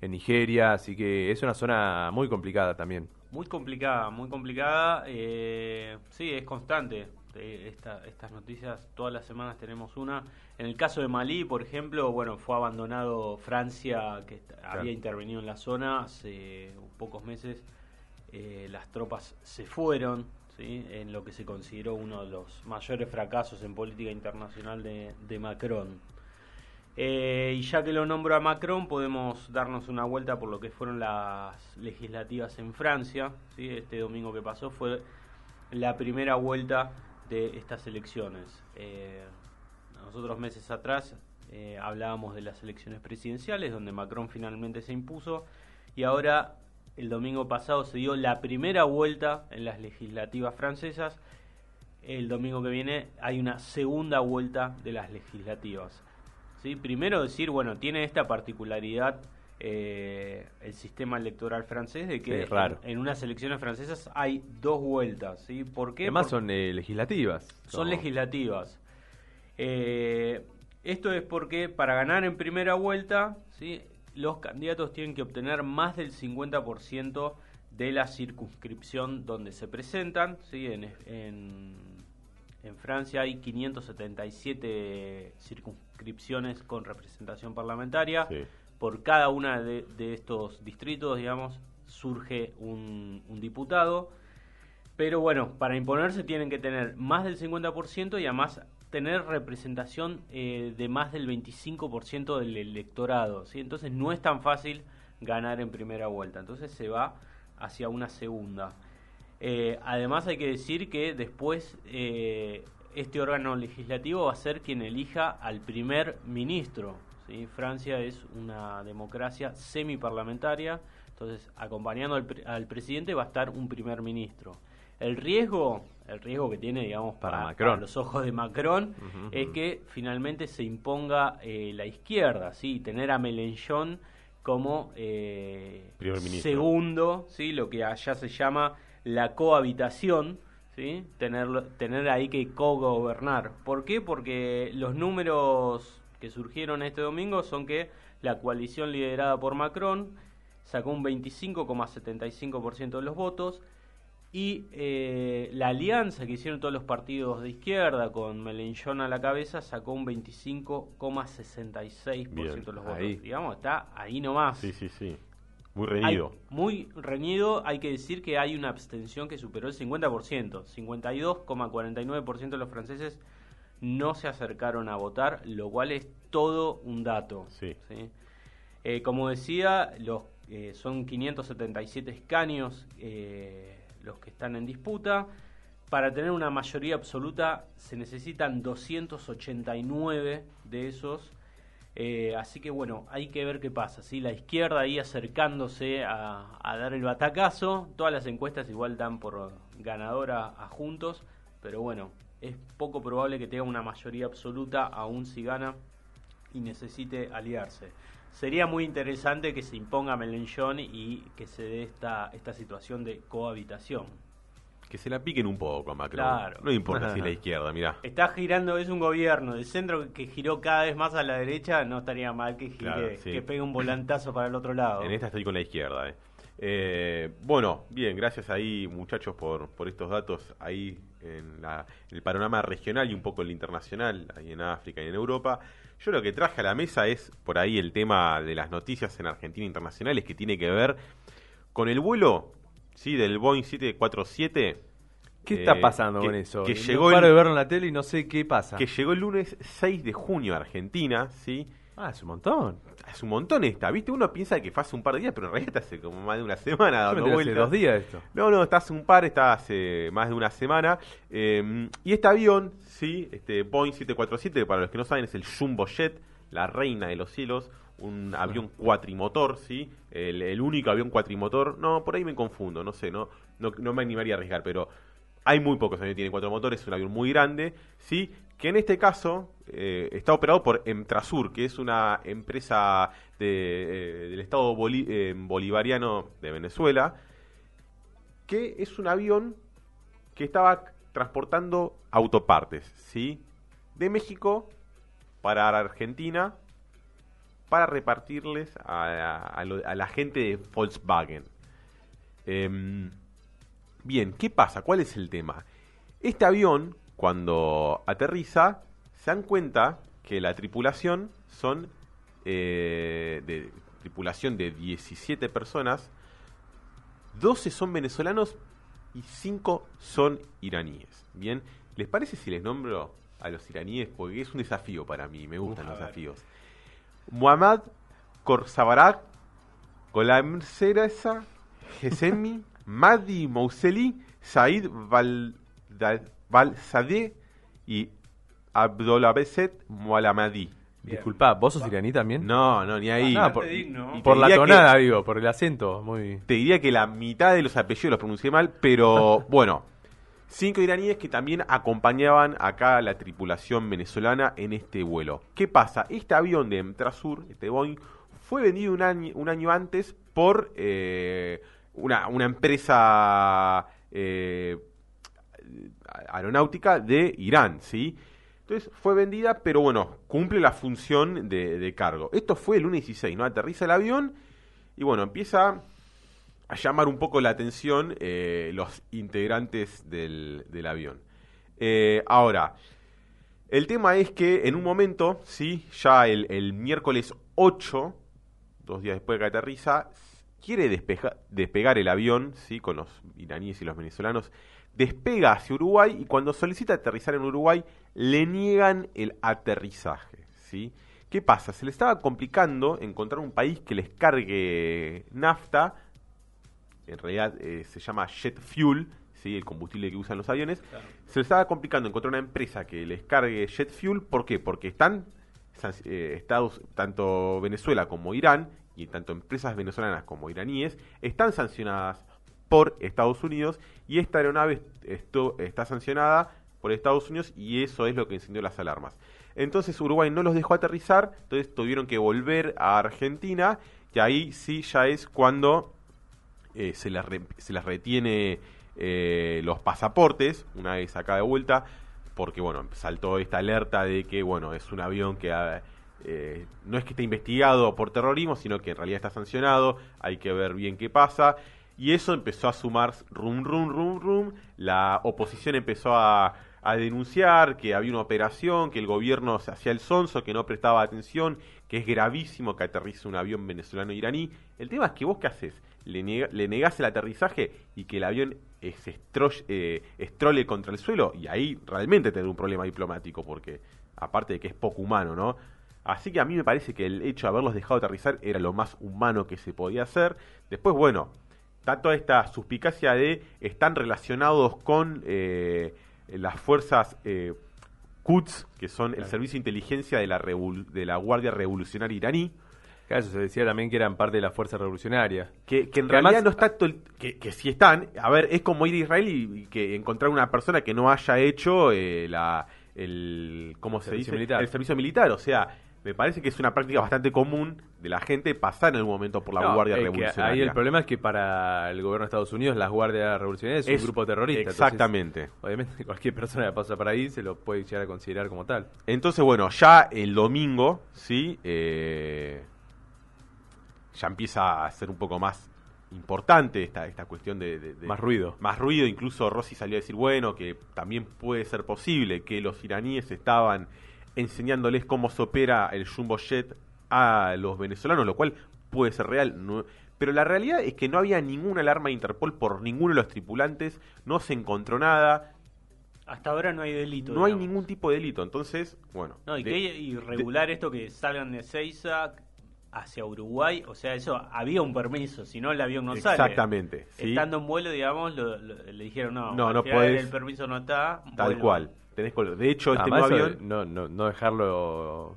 en Nigeria, así que es una zona muy complicada también.
Muy complicada, muy complicada. Eh, sí, es constante. eh, esta- estas noticias, todas las semanas tenemos una. En el caso de Malí, por ejemplo, bueno, fue abandonado Francia, que había intervenido en la zona hace pocos meses. Eh, las tropas se fueron, ¿sí? en lo que se consideró uno de los mayores fracasos en política internacional de, de Macron. Eh, y ya que lo nombro a Macron, podemos darnos una vuelta por lo que fueron las legislativas en Francia. Este domingo que pasó fue la primera vuelta de estas elecciones. Eh, nosotros meses atrás eh, hablábamos de las elecciones presidenciales, donde Macron finalmente se impuso, y ahora el domingo pasado se dio la primera vuelta en las legislativas francesas. El domingo que viene hay una segunda vuelta de las legislativas. ¿Sí? Primero decir, bueno, tiene esta particularidad eh, el sistema electoral francés de que
Sí, raro.
En, en unas elecciones francesas hay dos vueltas. ¿sí? ¿Por qué?
Además son eh, legislativas.
son
No.
legislativas. Eh, esto es porque para ganar en primera vuelta, ¿sí? los candidatos tienen que obtener más del 50% de la circunscripción donde se presentan. ¿sí? En, en, en Francia hay 577 circunscripciones con representación parlamentaria.
Sí.
Por cada una de, de estos distritos, digamos, surge un, un diputado. Pero bueno, para imponerse tienen que tener más del 50% y además tener representación eh, de más del 25% del electorado. ¿sí? Entonces no es tan fácil ganar en primera vuelta. Entonces se va hacia una segunda. Eh, además hay que decir que después eh, este órgano legislativo va a ser quien elija al primer ministro. Francia es una democracia semiparlamentaria, entonces acompañando al, pre- al presidente va a estar un primer ministro. El riesgo, el riesgo que tiene, digamos,
Para
para,
Macron.
para los ojos de Macron, es que finalmente se imponga eh, la izquierda, ¿sí? Tener a Mélenchon como eh,
Primer
segundo, ¿sí? Lo que allá se llama la cohabitación, ¿sí? Tenerlo, tener ahí que co-gobernar. ¿Por qué? Porque los números que surgieron este domingo son que la coalición liderada por Macron sacó un 25,75% de los votos y eh, la alianza que hicieron todos los partidos de izquierda con Melenchon a la cabeza sacó un 25,66%
Bien,
de los votos.
ahí.
Digamos, está ahí nomás.
Sí, sí, sí. Muy
Hay-
reñido.
muy reñido, hay que decir que hay una abstención que superó el 50%. 52,49% de los franceses no se acercaron a votar, lo cual es todo un dato.
Sí.
Eh, como decía, los, eh, son 577 escaños eh, los que están en disputa. Para tener una mayoría absoluta se necesitan 289 de esos. Eh, así que bueno, hay que ver qué pasa. ¿sí? La izquierda ahí acercándose a, dar el batacazo. Todas las encuestas igual dan por ganadora a Juntos. Pero bueno, es poco probable que tenga una mayoría absoluta aún si gana y necesite aliarse. Sería muy interesante que se imponga Melenchon y que se dé esta, esta situación de cohabitación.
Que se la piquen un poco a Macron.
Claro.
No importa si es la [laughs] izquierda, mirá.
Está girando, es un gobierno de centro que giró cada vez más a la derecha, no estaría mal que gire,
Claro, sí.
que pegue un volantazo para el otro lado.
En esta estoy con la izquierda. eh. Eh, bueno, bien, gracias ahí muchachos por, por estos datos ahí en, la- en el panorama regional y un poco el internacional, ahí en África y en Europa. Yo lo que traje a la mesa es por ahí el tema de las noticias en Argentina internacionales que tiene que ver con el vuelo sí del Boeing 747
¿Qué
eh,
está pasando
que-
con eso?
Que
No
llegó,
paro
el,
de verlo en la tele y no sé qué pasa.
que llegó el lunes 6 de junio a Argentina, ¿sí?
Ah, es un montón.
Hace un montón esta, ¿viste? Uno piensa que fue hace un par de días, pero en realidad está hace como más de una semana
Yo me hace dos días esto.
No, no, está hace un par, está hace más de una semana. Eh, y este avión, sí, este Boeing 747, que para los que no saben es el Jumbo Jet, la reina de los cielos, un avión cuatrimotor, sí, el, único avión cuatrimotor. No, por ahí me confundo, no sé, no, no, me animaría a arriesgar, pero hay muy pocos aviones que tienen cuatro motores, es un avión muy grande, sí, que en este caso eh, está operado por Emtrasur, que es una empresa eh, del Estado eh, bolivariano de Venezuela, que es un avión que estaba transportando autopartes, ¿sí? De México para Argentina para repartirles a, a lo- a la gente de Volkswagen. Em, bien, ¿qué pasa? ¿Cuál es el tema? Este avión, cuando aterriza, se dan cuenta que la tripulación son eh, de tripulación de 17 personas, 12 son venezolanos y 5 son iraníes. Bien, ¿les parece si les nombro a los iraníes? Porque es un desafío para mí, me gustan
Uf,
los desafíos. Muhammad Korsabarak, Golam Seresa, Hesemi, [laughs] Madi Mouseli, Said Valsadeh y Abdolabeset Mualamadi.
Disculpa, ¿vos sos iraní también?
No, no, ni ahí.
Ah, por,
digno.
y
por la
que-
tonada, digo, por el acento. Muy...
Te diría que la mitad de los apellidos los pronuncié mal, pero [laughs] bueno. Cinco iraníes que también acompañaban acá a la tripulación venezolana en este vuelo. ¿Qué pasa? Este avión de Emtrasur, este Boeing, fue vendido un año, antes por eh, una, empresa eh, aeronáutica de Irán, ¿sí? Entonces fue vendida, pero bueno, cumple la función de, cargo. Esto fue el lunes 16, ¿no? Aterriza el avión y bueno, empieza llamar un poco la atención eh, los integrantes del, del avión. Eh, ahora, el tema es que en un momento, sí, ya el, el miércoles 8, dos días después de que aterriza, quiere despegar el avión, sí, con los iraníes y los venezolanos, despega hacia Uruguay y cuando solicita aterrizar en Uruguay le niegan el aterrizaje, ¿sí? ¿Qué pasa? Se le estaba complicando encontrar un país que les cargue nafta, en realidad eh, se llama jet fuel, ¿sí? el combustible que usan los aviones, se le estaba complicando encontrar una empresa que les cargue jet fuel, ¿por qué? Porque están eh, Estados, tanto Venezuela como Irán, y tanto empresas venezolanas como iraníes, están sancionadas por Estados Unidos y esta aeronave esto, está sancionada por Estados Unidos y eso es lo que encendió las alarmas. Entonces Uruguay no los dejó aterrizar, entonces tuvieron que volver a Argentina y ahí sí ya es cuando eh, se, les retiene eh, los pasaportes una vez acá de vuelta, porque bueno, saltó esta alerta de que bueno, es un avión que ah, eh, no es que esté investigado por terrorismo, sino que en realidad está sancionado, hay que ver bien qué pasa. Y eso empezó a sumar rum, rum, rum, rum. La oposición empezó a, a denunciar que había una operación, que el gobierno se hacía el sonso, que no prestaba atención, que es gravísimo que aterrice un avión venezolano iraní. El tema es que vos qué haces? Le, niega- le negás el aterrizaje y que el avión se eh, estrole contra el suelo y ahí realmente tener un problema diplomático porque aparte de que es poco humano, ¿no? Así que a mí me parece que el hecho de haberlos dejado aterrizar era lo más humano que se podía hacer. Después, bueno, está toda esta suspicacia de están relacionados con eh, las fuerzas eh, Quds, que son el servicio de inteligencia de la, revol- de la Guardia Revolucionaria iraní,
Claro, eso se decía también que eran parte de la fuerza revolucionaria.
que, que en
Que
realidad
además-
no está todo el- que, que sí están. A ver, es como ir a Israel y, y que encontrar una persona que no haya hecho eh, la, el, ¿cómo se
servicio
dice?
militar.
El servicio militar. O sea, me parece que es una práctica bastante común de la gente pasar en algún momento por la
No,
Guardia Revolucionaria.
Ahí el problema es que para el gobierno de Estados Unidos las guardias revolucionarias es,
Es-
un grupo terrorista. entonces,
Exactamente.
obviamente [laughs] cualquier persona que pasa por ahí se lo puede llegar a considerar como tal.
Entonces, bueno, ya el domingo, ¿sí? Eh, ya empieza a ser un poco más importante esta, esta cuestión de, de- de-
Más ruido.
Más ruido, incluso Rossi salió a decir, bueno, que también puede ser posible que los iraníes estaban enseñándoles cómo se opera el jumbo jet a los venezolanos, lo cual puede ser real. no- pero la realidad es que no había ninguna alarma de Interpol por ninguno de los tripulantes, no se encontró nada,
Hasta ahora no hay delito.
no hay
digamos.
ningún tipo de delito. Entonces, bueno.
No, y
de-
que irregular esto que salgan de Seiza hacia Uruguay, o sea, eso había un permiso, si no el avión no sale.
Exactamente, ¿sí?
Estando en vuelo, digamos, lo- lo- le dijeron no,
No, no podés.
el permiso no está.
Tal
vuelvan.
cual. Tenés de hecho, este
Además,
nuevo
eso
avión.
no, no, no dejarlo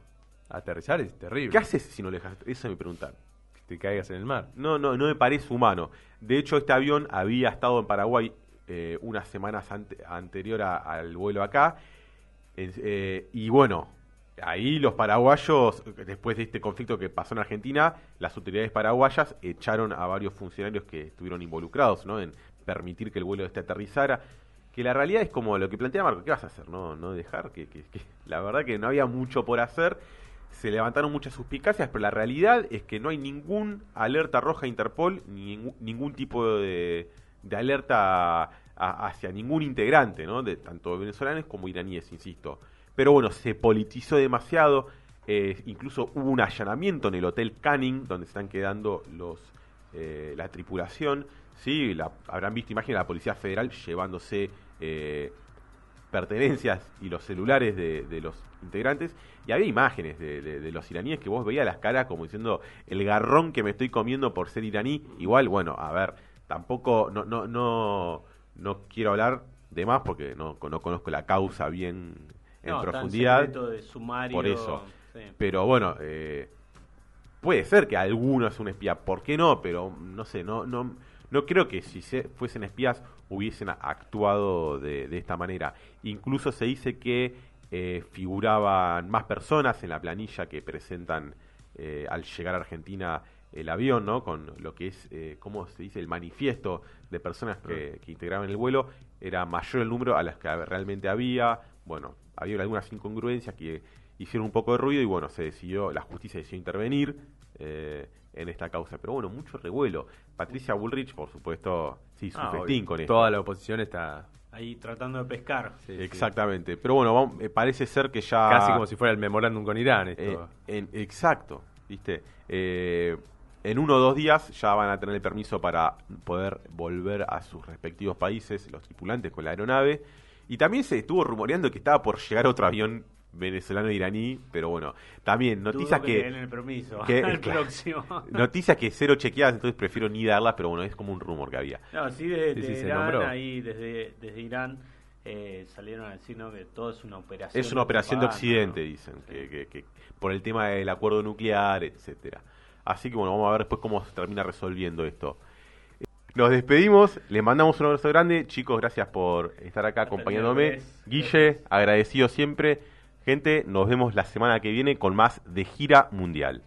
aterrizar es terrible.
¿Qué haces si no le dejas? Eso me preguntan.
Que te caigas en el mar.
No, no, no me parece humano. De hecho, este avión había estado en Paraguay eh, unas semanas ante- anterior a- al vuelo acá. En- eh, y bueno, ahí los paraguayos, después de este conflicto que pasó en Argentina, las autoridades paraguayas echaron a varios funcionarios que estuvieron involucrados ¿no? en permitir que el vuelo este aterrizara. Que la realidad es como lo que plantea Marco, ¿qué vas a hacer? No, no dejar, que, que- que- la verdad que no había mucho por hacer. Se levantaron muchas suspicacias, pero la realidad es que no hay ningún alerta roja a Interpol, ni ningún, tipo de, de alerta a- hacia ningún integrante, ¿no? De tanto venezolanos como iraníes, insisto. Pero bueno, se politizó demasiado. eh, incluso hubo un allanamiento en el hotel Canning, donde están quedando los eh, la tripulación. Sí, la, habrán visto imágenes de la Policía Federal llevándose eh, pertenencias y los celulares de, de los integrantes. Y había imágenes de, de- los iraníes que vos veías las caras como diciendo el garrón que me estoy comiendo por ser iraní. Igual, bueno, a ver, tampoco, no, no, no, no quiero hablar de más porque no, no conozco la causa bien en
No, está
profundidad.
secreto de sumario,
por eso.
sí.
Pero bueno, eh, puede ser que alguno es un espía, ¿por qué no? Pero no sé, no, no, no creo que si se, fuesen espías hubiesen actuado de, de esta manera. Incluso se dice que eh, figuraban más personas en la planilla que presentan eh, al llegar a Argentina el avión, ¿no? Con lo que es, eh, ¿cómo se dice? El manifiesto de personas que, que integraban el vuelo. Era mayor el número a las que realmente había. Bueno, había algunas incongruencias que hicieron un poco de ruido y bueno, se decidió, la justicia decidió intervenir eh, en esta causa. Pero bueno, mucho revuelo. Patricia Bullrich, por supuesto, sí, su
Ah,
festín con esto.
Toda la oposición está
Ahí tratando de pescar.
sí, sí.
Exactamente. Pero bueno, vamos- eh, parece ser que ya...
casi como si fuera el memorándum con Irán. Esto.
Eh, en- exacto, ¿viste? Eh, en uno o dos días ya van a tener el permiso para poder volver a sus respectivos países, los tripulantes con la aeronave. Y también se estuvo rumoreando que estaba por llegar otro avión venezolano-iraní, pero bueno, también noticias
Dudo que, le
que...
den el permiso
que- [laughs]
al [laughs]
claro.
próximo.
Noticias que cero chequeadas, entonces prefiero ni darlas, pero bueno, es como un rumor que había.
No, sí, desde
Sí, sí,
Irán,
nombró.
ahí desde, desde Irán eh, salieron a decir ¿no? que todo es una operación.
Es una operación de Occidente,
¿no?
dicen, que, que- que por el tema del acuerdo nuclear, etcétera. Así que bueno, vamos a ver después cómo se termina resolviendo esto. Nos despedimos, les mandamos un abrazo grande. Chicos, gracias por estar acá acompañándome. Guille, agradecido siempre. Gente, nos vemos la semana que viene con más de Gira Mundial.